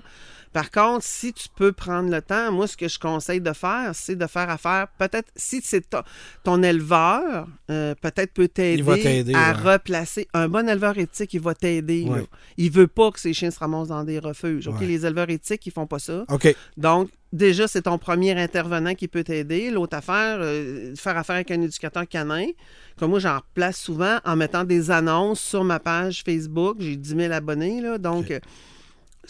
Par contre, si tu peux prendre le temps, moi, ce que je conseille de faire, c'est de faire affaire, peut-être, si c'est ton, ton éleveur, euh, peut-être peut t'aider à ouais. replacer. Un bon éleveur éthique, il va t'aider. Ouais. Il veut pas que ses chiens se ramassent dans des refuges. OK, Ouais. les éleveurs éthiques, ils font pas ça. OK. Donc, déjà, c'est ton premier intervenant qui peut t'aider. L'autre affaire, euh, faire affaire avec un éducateur canin. Comme moi, j'en replace souvent en mettant des annonces sur ma page Facebook. J'ai 10 000 abonnés, là. Donc, Ok.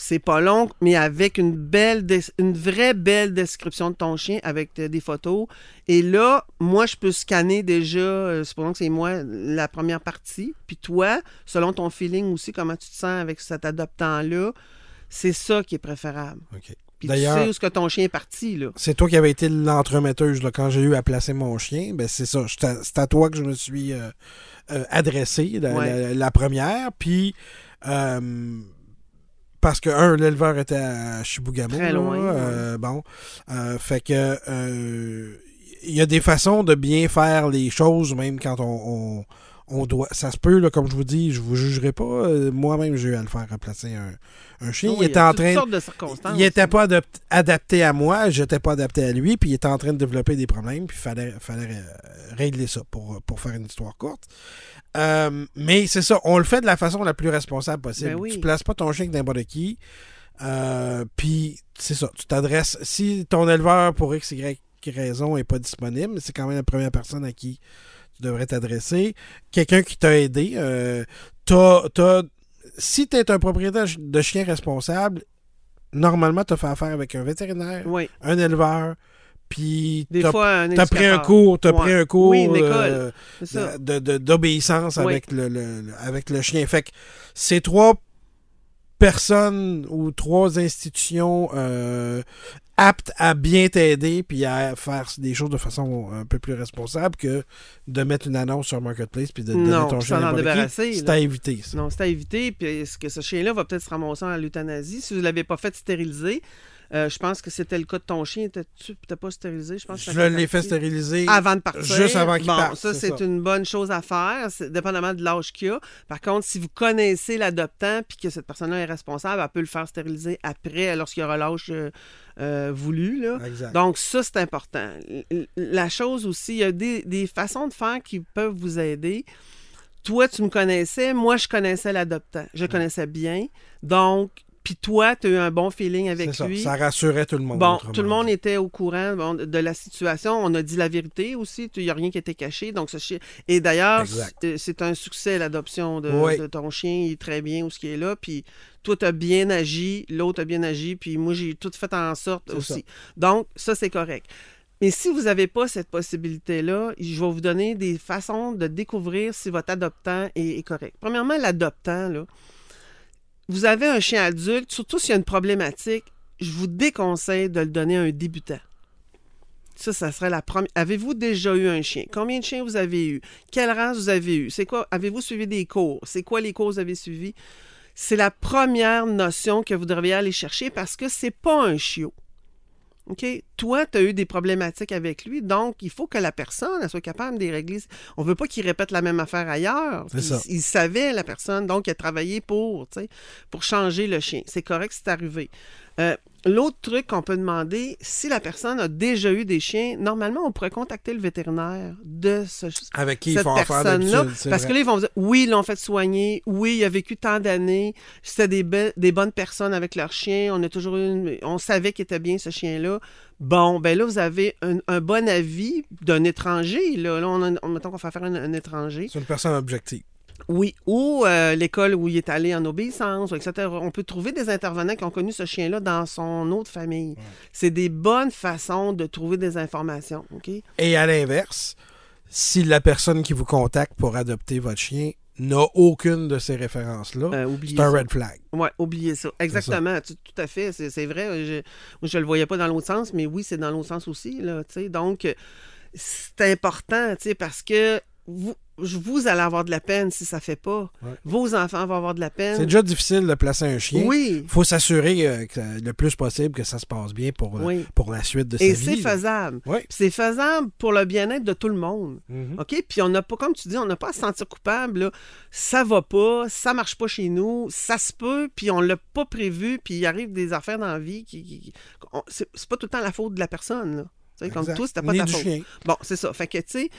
C'est pas long, mais avec une belle, une vraie belle description de ton chien avec euh, des photos. Et là, moi, je peux scanner déjà, euh, supposons que c'est moi, la première partie. Puis toi, selon ton feeling aussi, comment tu te sens avec cet adoptant-là, c'est ça qui est préférable. OK. Puis tu D'ailleurs- sais où est-ce que ton chien est parti, là. C'est toi qui avais été l'entremetteuse là, quand j'ai eu à placer mon chien. Ben c'est ça. C'est à toi que je me suis euh, euh, adressé, la, Ouais. la- la première. Puis, euh, parce que, un, l'éleveur était à Chibougamau. Très là, loin, euh, bon. Euh, fait que, euh, il y a des façons de bien faire les choses, même quand on, on, on doit. Ça se peut, là, comme je vous dis, je vous jugerai pas. Euh, Moi-même, j'ai eu à le faire remplacer un, un chien. Oui, il était en train. sortes de circonstances. Il n'était pas adap- adapté à moi, j'étais pas adapté à lui, puis il était en train de développer des problèmes, puis il fallait, fallait euh, régler ça pour, pour faire une histoire courte. Euh, mais c'est ça, on le fait de la façon la plus responsable possible. Ben oui. Tu places pas ton chien n'importe qui. Euh, puis c'est ça, tu t'adresses. Si ton éleveur, pour X, Y raison, n'est pas disponible, c'est quand même la première personne à qui tu devrais t'adresser. Quelqu'un qui t'a aidé. Euh, si tu es un propriétaire de chien responsable, normalement, tu as fait affaire avec un vétérinaire, Oui. un éleveur, puis Des t'as fois, un t'as pris un cours, t'as Ouais. pris un cours Oui, euh, d'obéissance Oui. avec, le, le- le- avec le chien. Fait que ces trois personnes ou trois institutions euh, aptes à bien t'aider puis à faire des choses de façon un peu plus responsable que de mettre une annonce sur Marketplace puis de donner Non, ton puis chien à débarrasser, C'est à éviter, ça. Non, c'est à éviter. Puis est-ce que ce chien-là va peut-être se ramasser à l'euthanasie si vous ne l'avez pas fait stériliser? Euh, je pense que c'était le cas de ton chien. T'as pas stérilisé? Je pense que Je l'ai fait stériliser. Avant de partir. Juste avant qu'il bon, parte, ça, c'est une bonne chose à faire, dépendamment de l'âge qu'il a. Par contre, si vous connaissez l'adoptant puis que cette personne-là est responsable, elle peut le faire stériliser après, lorsqu'il aura l'âge euh, euh, voulu. Là. Exact. Donc, ça, c'est important. La chose aussi, il y a des, des façons de faire qui peuvent vous aider. Toi, tu me connaissais, moi, je connaissais l'adoptant. Je le connaissais bien. Donc, puis toi, tu as eu un bon feeling avec ça. lui. Ça rassurait tout le monde. Bon, tout le dit. monde était au courant bon, de la situation. On a dit la vérité aussi. Il n'y a rien qui était caché. Donc, ce chien... Et d'ailleurs, c'est un succès, l'adoption de, Oui. de ton chien. Il est très bien où ce qui est là. Puis toi, tu as bien agi. L'autre a bien agi. Puis moi, j'ai tout fait en sorte aussi. ça. Donc, ça, c'est correct. Mais si vous n'avez pas cette possibilité-là, je vais vous donner des façons de découvrir si votre adoptant est, est correct. Premièrement, l'adoptant, là, vous avez un chien adulte, surtout s'il y a une problématique, je vous déconseille de le donner à un débutant. Ça, ça serait la première. Avez-vous déjà eu un chien? Combien de chiens vous avez eu? Quelle race vous avez eu? C'est quoi? Avez-vous suivi des cours? C'est quoi les cours que vous avez suivis? C'est la première notion que vous devriez aller chercher parce que c'est pas un chiot. OK? Toi, tu as eu des problématiques avec lui, donc il faut que la personne elle soit capable de les régler. On veut pas qu'il répète la même affaire ailleurs. C'est il, ça. il savait, la personne, donc il a travaillé pour, pour changer le chien. C'est correct, c'est arrivé. Euh, L'autre truc qu'on peut demander, si la personne a déjà eu des chiens, normalement, on pourrait contacter le vétérinaire de ce, Avec qui ils cette font affaire personne-là. Parce que là, ils vont dire oui, ils l'ont fait soigner, oui, il a vécu tant d'années, c'était des, be- des bonnes personnes avec leur chien, on a toujours une- on savait qu'il était bien ce chien-là. Bon, ben là, vous avez un, un bon avis d'un étranger. Là, là on, a- on, mettons qu'on fait faire un, un étranger. C'est une personne objective. Oui, ou euh, l'école où il est allé en obéissance, etc. On peut trouver des intervenants qui ont connu ce chien-là dans son autre famille. C'est des bonnes façons de trouver des informations. OK? Et à l'inverse, si la personne qui vous contacte pour adopter votre chien n'a aucune de ces références-là, Euh, c'est un ça. red flag. Oui, oubliez ça. Exactement. Tout, tout à fait. C'est vrai. Je, moi, je le voyais pas dans l'autre sens, mais oui, c'est dans l'autre sens aussi. Là. Donc, c'est important parce que vous, vous allez avoir de la peine si ça fait pas. Ouais. Vos enfants vont avoir de la peine. C'est déjà difficile de placer un chien. Oui. Il faut s'assurer euh, le plus possible que ça se passe bien pour, euh, Oui. pour la suite de Et sa c'est vie. faisable. Oui. C'est faisable pour le bien-être de tout le monde. Mhm. OK? Puis on n'a pas, comme tu dis, on n'a pas à se sentir coupable. là. Ça va pas, ça marche pas chez nous, ça se peut, puis on l'a pas prévu, puis il arrive des affaires dans la vie qui. qui- c'est c'est pas tout le temps la faute de la personne. Là. Comme toi, c'était pas Ni ta faute. chien. Bon, c'est ça. Fait que, tu sais,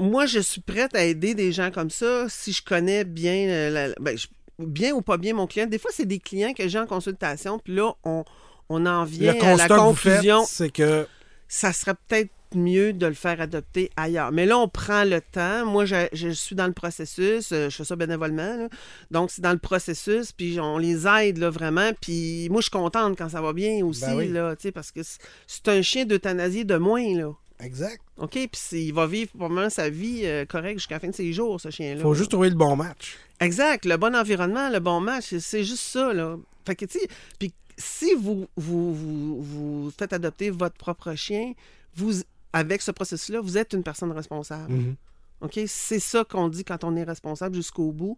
moi, je suis prête à aider des gens comme ça si je connais bien, euh, la- ben, je- bien ou pas bien mon client. Des fois, c'est des clients que j'ai en consultation, puis là, on, on en vient Le à la conclusion c'est que ça serait peut-être mieux de le faire adopter ailleurs. Mais là, on prend le temps. Moi, je, je suis dans le processus. euh, Je fais ça bénévolement. là. Donc, c'est dans le processus. Puis, on les aide là, vraiment. Puis, moi, je suis contente quand ça va bien aussi. Ben oui. là, parce que c'est- c'est un chien d'euthanasie de moins. Là. Exact. OK? Puis, il va vivre probablement sa vie euh, correcte jusqu'à la fin de ses jours, ce chien-là. Il faut juste trouver le bon match. Exact. Le bon environnement, le bon match, c'est- juste ça, là. Fait que, tu sais, puis si vous, vous, vous, vous faites adopter votre propre chien, vous, avec ce processus-là, vous êtes une personne responsable. Mhm. OK? C'est ça qu'on dit quand on est responsable jusqu'au bout.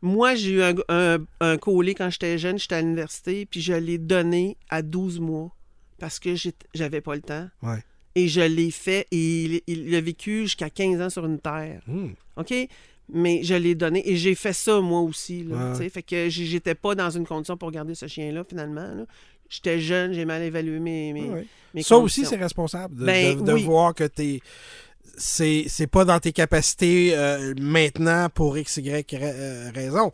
Moi, j'ai eu un, un, un collier quand j'étais jeune, j'étais à l'université, puis je l'ai donné à 12 mois parce que j'avais pas le temps. Ouais. Et je l'ai fait et il, il a vécu jusqu'à 15 ans sur une terre. Hmm. OK? Mais je l'ai donné et j'ai fait ça moi aussi. Là, Ouais. tu sais. Fait que j'étais pas dans une condition pour garder ce chien-là finalement. là. J'étais jeune, j'ai mal évalué mes, mes, Ouais. mes Ça aussi, c'est responsable de, Ben, de- de oui. voir que t'es. C'est, c'est pas dans tes capacités euh, maintenant pour X, Y euh, raison.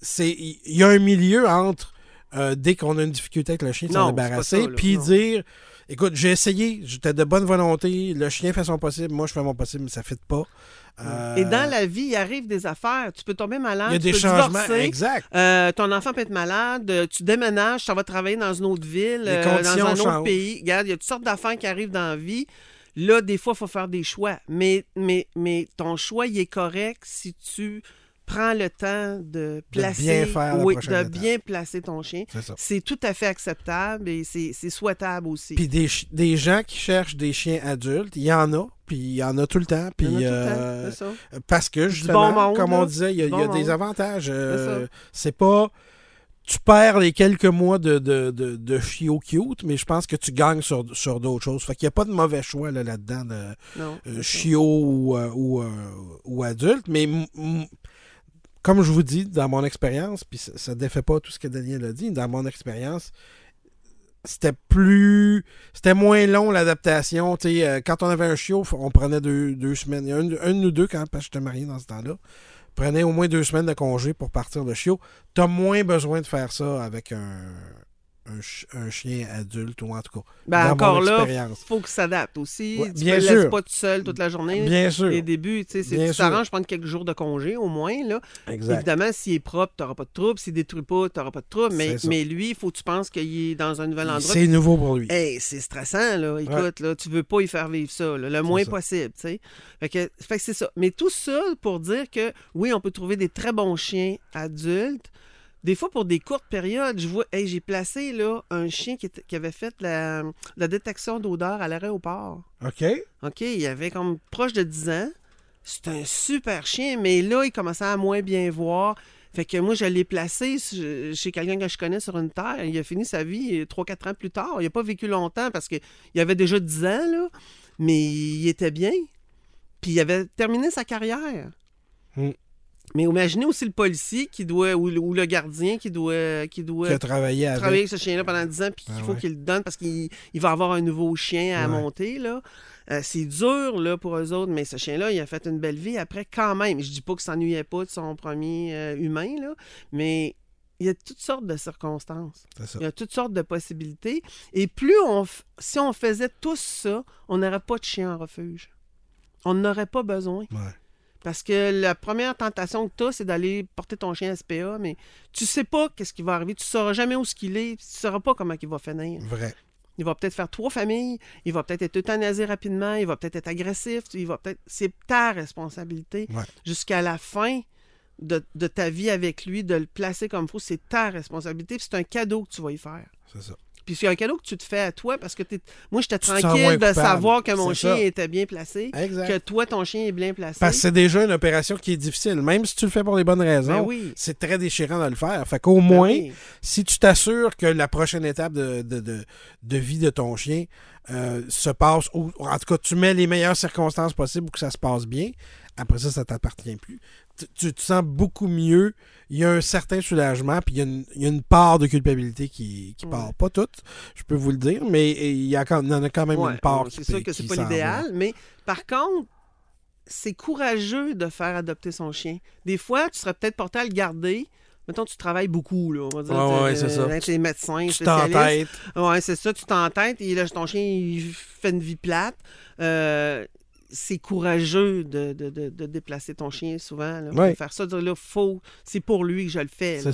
C'est, il y a un milieu entre euh, dès qu'on a une difficulté avec le chien de s'en débarrasser, puis dire écoute, j'ai essayé, j'étais de bonne volonté, le chien fait son possible, moi je fais mon possible, mais ça fait pas. Euh, Et dans la vie, il arrive des affaires. Tu peux tomber malade, il y a tu des peux changements. divorcer, Exact. euh, ton enfant peut être malade, tu déménages, tu vas travailler dans une autre ville, Les euh, dans un autre changent. pays. Regarde, il y a toutes sortes d'affaires qui arrivent dans la vie. Là, des fois, il faut faire des choix. Mais, mais, mais ton choix, il est correct si tu prends le temps de placer, bien faire oui, de bien placer ton chien. C'est tout à fait acceptable et c'est souhaitable aussi. Puis des, gens qui cherchent des chiens adultes, il y en a, puis il y en a tout le temps. Puis, euh, temps, c'est ça. Parce que, justement, bon monde, comme on disait, il y a, y des avantages. euh, c'est pas. Tu perds les quelques mois de, de, de, de chiot cute, mais je pense que tu gagnes sur, sur d'autres choses. Fait qu'il n'y a pas de mauvais choix là, là-dedans de Non, euh, chiot ou, euh, ou, euh, ou adulte. Mais comme je vous dis, dans mon expérience, puis ça ne défait pas tout ce que Daniel a dit, dans mon expérience, c'était plus. C'était moins long l'adaptation. Euh, quand on avait un chiot, on prenait deux, deux semaines. Il y a un, un ou deux, quand parce que j'étais dans ce temps-là, prenait au moins deux semaines de congé pour partir de chiot. T'as moins besoin de faire ça avec un, un, ch- un chien adulte, ou en tout cas. Ben, dans encore mon là, expérience. faut qu'il s'adapte aussi. Ouais, tu ne le laisses pas tout seul toute la journée. Bien sûr. Les débuts, tu sais, tu t'arranges prendre quelques jours de congé au moins. Là. Exact. Évidemment, s'il est propre, tu n'auras pas de trouble. S'il détruit pas, tu n'auras pas de trouble. Mais, mais lui, il faut que tu penses qu'il est dans un nouvel endroit. C'est nouveau pour lui. Hey, c'est stressant, là. Écoute, là, tu veux pas y faire vivre ça, là, le moins ça. possible, tu sais. Fait que, fait que c'est ça. Mais tout ça pour dire que, oui, on peut trouver des très bons chiens adultes. Des fois, pour des courtes périodes, je vois, hey, j'ai placé, là, un chien qui, avait fait la, la détection d'odeur à l'aéroport. OK? OK, il avait comme proche de 10 ans. C'est un super chien, mais là, il commençait à moins bien voir. Fait que moi, je l'ai placé chez quelqu'un que je connais sur une terre. Il a fini sa vie 3-4 ans plus tard. Il n'a pas vécu longtemps parce qu'il avait déjà 10 ans, là, mais il était bien. Puis il avait terminé sa carrière. Hmm. Mais imaginez aussi le policier qui doit, ou, le- ou le gardien qui doit, qui doit Qui a travaillé avec. travailler avec ce chien-là pendant 10 ans, puis qu'il Ah faut ouais. qu'il le donne parce qu'il il va avoir un nouveau chien à Ouais. monter. Là. Euh, c'est dur là, pour eux autres, mais ce chien-là, il a fait une belle vie après quand même. Je dis pas qu'il s'ennuyait pas de son premier euh, humain, là, mais il y a toutes sortes de circonstances. Ça. Il y a toutes sortes de possibilités. Et plus on... f- Si on faisait tous ça, on n'aurait pas de chien en refuge. On n'aurait pas besoin. Ouais. Parce que la première tentation que tu as, c'est d'aller porter ton chien à SPA, mais tu sais pas qu'est-ce qui va arriver. Tu sauras jamais où ce qu'il est. Tu sauras pas comment il va finir. Vrai. Il va peut-être faire trois familles. Il va peut-être être euthanasié rapidement. Il va peut-être être agressif. Il va peut-être... C'est ta responsabilité. Ouais. Jusqu'à la fin de, de ta vie avec lui, de le placer comme il faut, c'est ta responsabilité. C'est un cadeau que tu vas y faire. C'est ça. Puis c'est un cadeau que tu te fais à toi parce que t'es... moi, j'étais tranquille de savoir que mon chien ça. était bien placé, Exact. que toi, ton chien est bien placé. Parce que c'est déjà une opération qui est difficile. Même si tu le fais pour les bonnes raisons, Ben oui. c'est très déchirant de le faire. Fait qu'au Ben moins, oui. si tu t'assures que la prochaine étape de, de, de, de vie de ton chien euh, se passe, ou en tout cas, tu mets les meilleures circonstances possibles pour que ça se passe bien, après ça, ça t'appartient plus. Tu, tu te sens beaucoup mieux. Il y a un certain soulagement, puis il y a une, il y a une part de culpabilité qui, qui Ouais. part. Pas toute, je peux vous le dire, mais il y, a quand, il y en a quand même Ouais, une part qui C'est sûr que c'est pas l'idéal, mais par contre, c'est courageux de faire adopter son chien. Des fois, tu serais peut-être porté à le garder. Mettons, tu travailles beaucoup, là. On va dire, Ouais, ouais, c'est ça. hein, t'es médecin, Tu spécialiste. t'entêtes. Ouais, c'est ça, tu t'entêtes et là, ton chien, il fait une vie plate. Euh, c'est courageux de, de- de- de déplacer ton chien souvent. Là, Ouais. De faire ça, dire là, faut, c'est pour lui que je le fais. Là,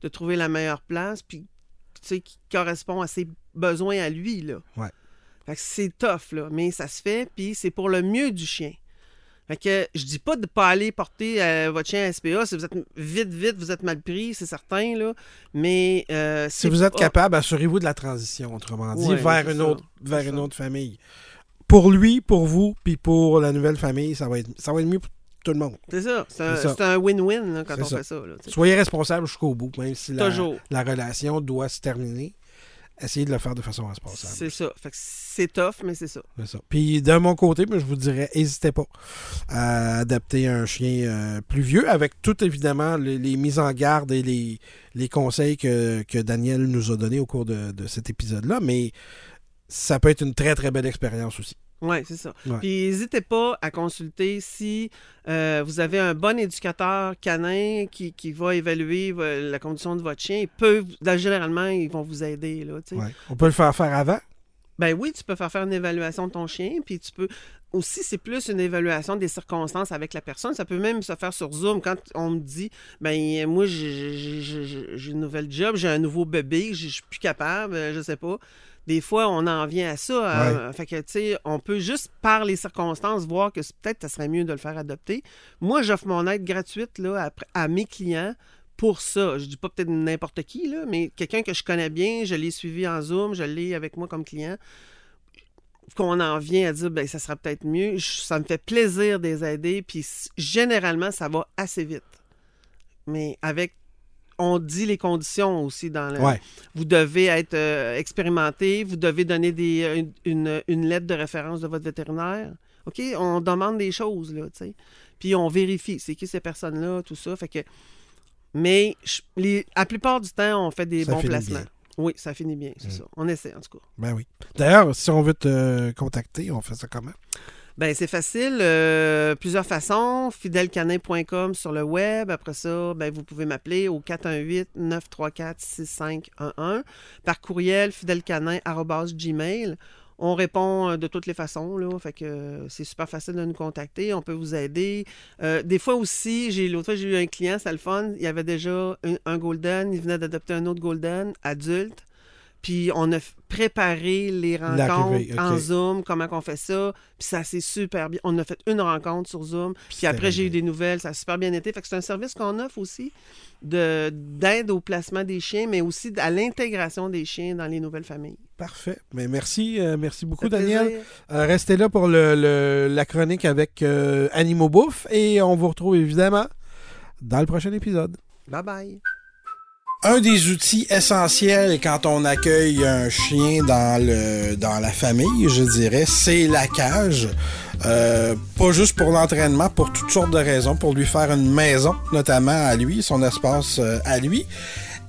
De trouver la meilleure place, puis qui correspond à ses besoins à lui. Là. Ouais. Fait que c'est tough, là, mais ça se fait, puis c'est pour le mieux du chien. Fait que je dis pas de pas aller porter euh, votre chien à SPA si vous êtes vite, vite, vous êtes mal pris, c'est certain, là. Mais euh, Si vous êtes capable, assurez-vous de la transition, autrement dit, Ouais, vers, une ça, autre, vers une ça. autre famille. Pour lui, pour vous, puis pour la nouvelle famille, ça va être, ça va être mieux pour tout le monde. C'est ça. C'est un, win-win quand on ça. fait ça. là. Soyez responsable jusqu'au bout, même si la, relation doit se terminer. essayez de le faire de façon responsable. C'est ça. C'est tough, mais c'est ça. C'est ça. Puis de mon côté, moi, je vous dirais, n'hésitez pas à adapter un chien euh, plus vieux, avec tout évidemment les, les mises en garde et les, les conseils que, que Daniel nous a donnés au cours de, de cet épisode-là. Mais ça peut être une très très belle expérience aussi. Oui, c'est ça. Ouais. Puis n'hésitez pas à consulter si euh, vous avez un bon éducateur canin qui, qui va évaluer la condition de votre chien. Là, généralement, ils vont vous aider. Là. Ouais. On peut le faire faire avant? Ben oui, tu peux faire faire une évaluation de ton chien, puis tu peux aussi, c'est plus une évaluation des circonstances avec la personne. Ça peut même se faire sur Zoom. Quand on me dit, ben moi, j'ai une nouvelle job, j'ai un nouveau bébé, je je suis plus capable, euh, je sais pas. Des fois, on en vient à ça. euh, fait que, tu sais, on peut juste, par les circonstances, voir que peut-être ça serait mieux de le faire adopter. Moi, j'offre mon aide gratuite là, à, à mes clients pour ça. Je dis pas peut-être n'importe qui, là, mais quelqu'un que je connais bien, je l'ai suivi en Zoom, je l'ai avec moi comme client qu'on en vient à dire ben ça sera peut-être mieux, je- ça me fait plaisir de les aider puis généralement ça va assez vite. Mais avec on dit les conditions aussi dans le Ouais. vous devez être euh, expérimenté, vous devez donner des euh, une, une- une lettre de référence de votre vétérinaire. OK, on demande des choses là, tu sais. Puis on vérifie c'est qui ces personnes-là, tout ça fait que mais je- les, la plupart du temps on fait des Ça bons placements. bien. Oui, ça finit bien, c'est Mm. ça. On essaie en tout cas. Ben oui. D'ailleurs, si on veut te contacter, on fait ça comment? Ben, c'est facile. euh, plusieurs façons. Fidèlecanin.com sur le web. Après ça, ben, vous pouvez m'appeler au 418-934-6511. Par courriel, fidèlecanin.gmail. On répond euh, de toutes les façons, là. Fait que euh, c'est super facile de nous contacter. On peut vous aider. Des fois aussi, j'ai l'autre fois, j'ai eu un client, c'est le fun. Il avait déjà un Golden. Il venait d'adopter un autre Golden adulte. Puis on a préparé les rencontres en Zoom, comment qu'on fait ça. Puis ça s'est super bien. On a fait une rencontre sur Zoom. Puis après, j'ai eu des nouvelles. Ça a super bien été. Fait que c'est un service qu'on offre aussi de- d'aide au placement des chiens, mais aussi à l'intégration des chiens dans les nouvelles familles. Parfait. Mais merci, euh, merci beaucoup, Daniel. Euh, restez là pour le, le- la chronique avec euh, Animaux Bouffe et on vous retrouve évidemment dans le prochain épisode. Bye bye. Un des outils essentiels quand on accueille un chien dans le dans la famille, je dirais, c'est la cage. Euh, pas juste pour l'entraînement, pour toutes sortes de raisons, pour lui faire une maison, notamment à lui, son espace euh, à lui.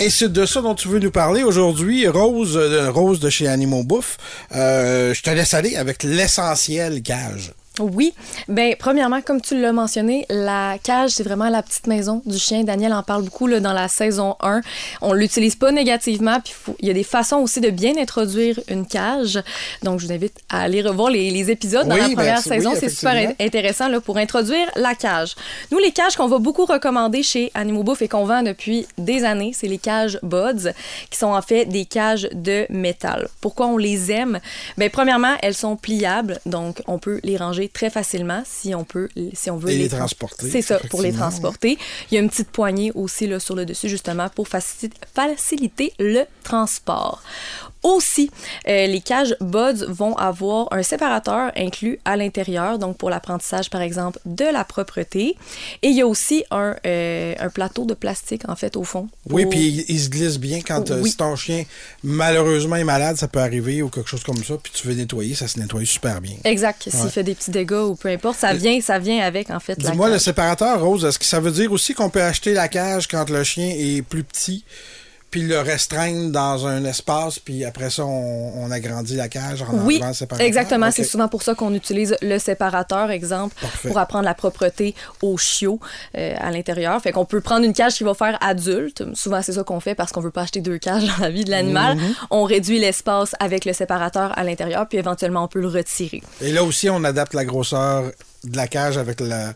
Et c'est de ça dont tu veux nous parler aujourd'hui, Rose, euh, Rose de chez Animaux Bouffe. Euh, je te laisse aller avec l'essentiel cage. Oui. Ben, premièrement, comme tu l'as mentionné, la cage, c'est vraiment la petite maison du chien. Daniel en parle beaucoup là, dans la saison 1. On l'utilise pas négativement, puis il y a des façons aussi de bien introduire une cage. Donc, je vous invite à aller revoir les, les épisodes dans Oui, la première saison. oui, c'est super intéressant là, pour introduire la cage. Nous, les cages qu'on va beaucoup recommander chez Animaux Bouffe et qu'on vend depuis des années, c'est les cages Buds, qui sont en fait des cages de métal. Pourquoi on les aime? Ben, premièrement, elles sont pliables, donc on peut les ranger très facilement si on peut, si on veut Et les trans- transporter, C'est ça, pour les transporter. Il y a une petite poignée aussi là, sur le dessus, justement, pour faciliter, faciliter le transport. Aussi, euh, les cages Buds vont avoir un séparateur inclus à l'intérieur, donc pour l'apprentissage, par exemple, de la propreté. Et il y a aussi un, euh, un plateau de plastique, en fait, au fond. Oui, puis il, il se glisse bien quand euh, Oui. si ton chien malheureusement est malade, ça peut arriver ou quelque chose comme ça, puis tu veux nettoyer, ça se nettoie super bien. Exact. S'il Ouais. fait des petits dégâts ou peu importe, ça vient, ça vient avec, en fait, Dis-moi, le séparateur, Rose, est-ce que ça veut dire aussi qu'on peut acheter la cage quand le chien est plus petit, puis le restreindre dans un espace, puis après ça, on, on agrandit la cage en Oui, le séparateur? exactement. C'est souvent pour ça qu'on utilise le séparateur, exemple, Parfait. pour apprendre la propreté aux chiots euh, à l'intérieur. Fait qu'on peut prendre une cage qui va faire adulte. Souvent, c'est ça qu'on fait parce qu'on veut pas acheter deux cages dans la vie de l'animal. Mhm. On réduit l'espace avec le séparateur à l'intérieur, puis éventuellement, on peut le retirer. Et là aussi, on adapte la grosseur de la cage avec le,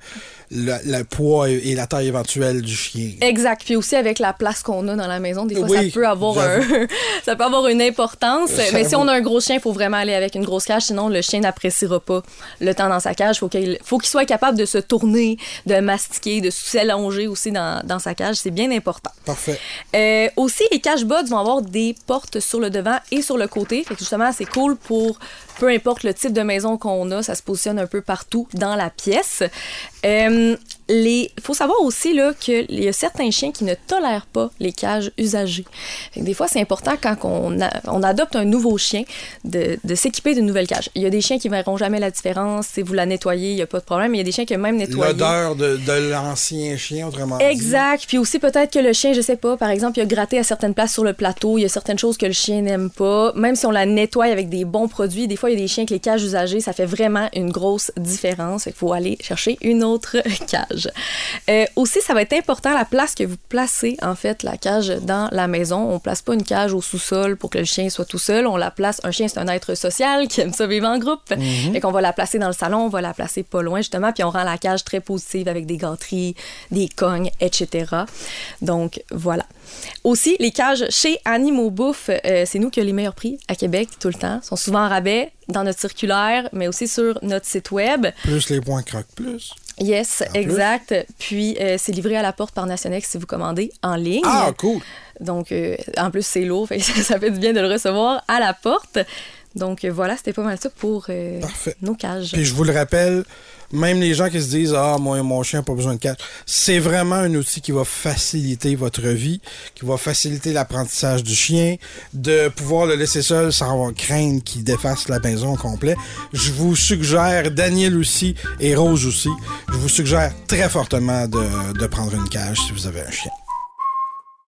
le, le poids et, la taille éventuelle du chien. Exact. Puis aussi avec la place qu'on a dans la maison, des fois Oui, ça peut avoir un, ça peut avoir une importance. Mais si on a un gros chien, il faut vraiment aller avec une grosse cage, sinon le chien n'appréciera pas le temps dans sa cage. Faut qu'il faut qu'il soit capable de se tourner, de mastiquer, de s'allonger aussi dans, dans sa cage. C'est bien important. Parfait. Euh, aussi, les cache buds vont avoir des portes sur le devant et sur le côté. Fait que justement, c'est cool pour peu importe le type de maison qu'on a, ça se positionne un peu partout dans la pièce. Euh, Euh, les, faut savoir aussi là qu'il y a certains chiens qui ne tolèrent pas les cages usagées. Des fois, c'est important quand on, a- on adopte un nouveau chien de, de s'équiper d'une nouvelle cage. Il y a des chiens qui verront jamais la différence. Si vous la nettoyez, il n'y a pas de problème. Il y a des chiens qui même nettoyés. L'odeur de, de l'ancien chien, autrement dit. Exact. Puis aussi, peut-être que le chien, je sais pas, par exemple, il a gratté à certaines places sur le plateau. Il y a certaines choses que le chien n'aime pas. Même si on la nettoie avec des bons produits, des fois, il y a des chiens que les cages usagées, ça fait vraiment une grosse différence. Il faut aller chercher une autre cage. Euh, aussi, ça va être important la place que vous placez, en fait, la cage dans la maison. On place pas une cage au sous-sol pour que le chien soit tout seul. On la place. Un chien, c'est un être social qui aime ça vivre en groupe. Fait qu'on va la placer dans le salon, on va la placer pas loin, justement, puis on rend la cage très positive avec des gâteries, des cognes, etc. Donc, voilà. Aussi, les cages chez Animaux Bouffe, euh, c'est nous qui avons les meilleurs prix à Québec tout le temps. Ils sont souvent en rabais dans notre circulaire, mais aussi sur notre site web. Plus les points croque plus. Yes, exact. Puis, euh, c'est livré à la porte par Nationex si vous commandez en ligne. Ah, cool. Donc, euh, en plus, c'est lourd, fait ça fait du bien de le recevoir à la porte. Donc, euh, voilà, c'était pas mal ça pour euh, nos cages. Puis je vous le rappelle, même les gens qui se disent Ah, moi, mon chien pas besoin de cage, c'est vraiment un outil qui va faciliter votre vie, qui va faciliter l'apprentissage du chien, de pouvoir le laisser seul sans avoir crainte qu'il défasse la maison au complet. Je vous suggère, Daniel aussi et Rose aussi, je vous suggère très fortement de, de prendre une cage si vous avez un chien.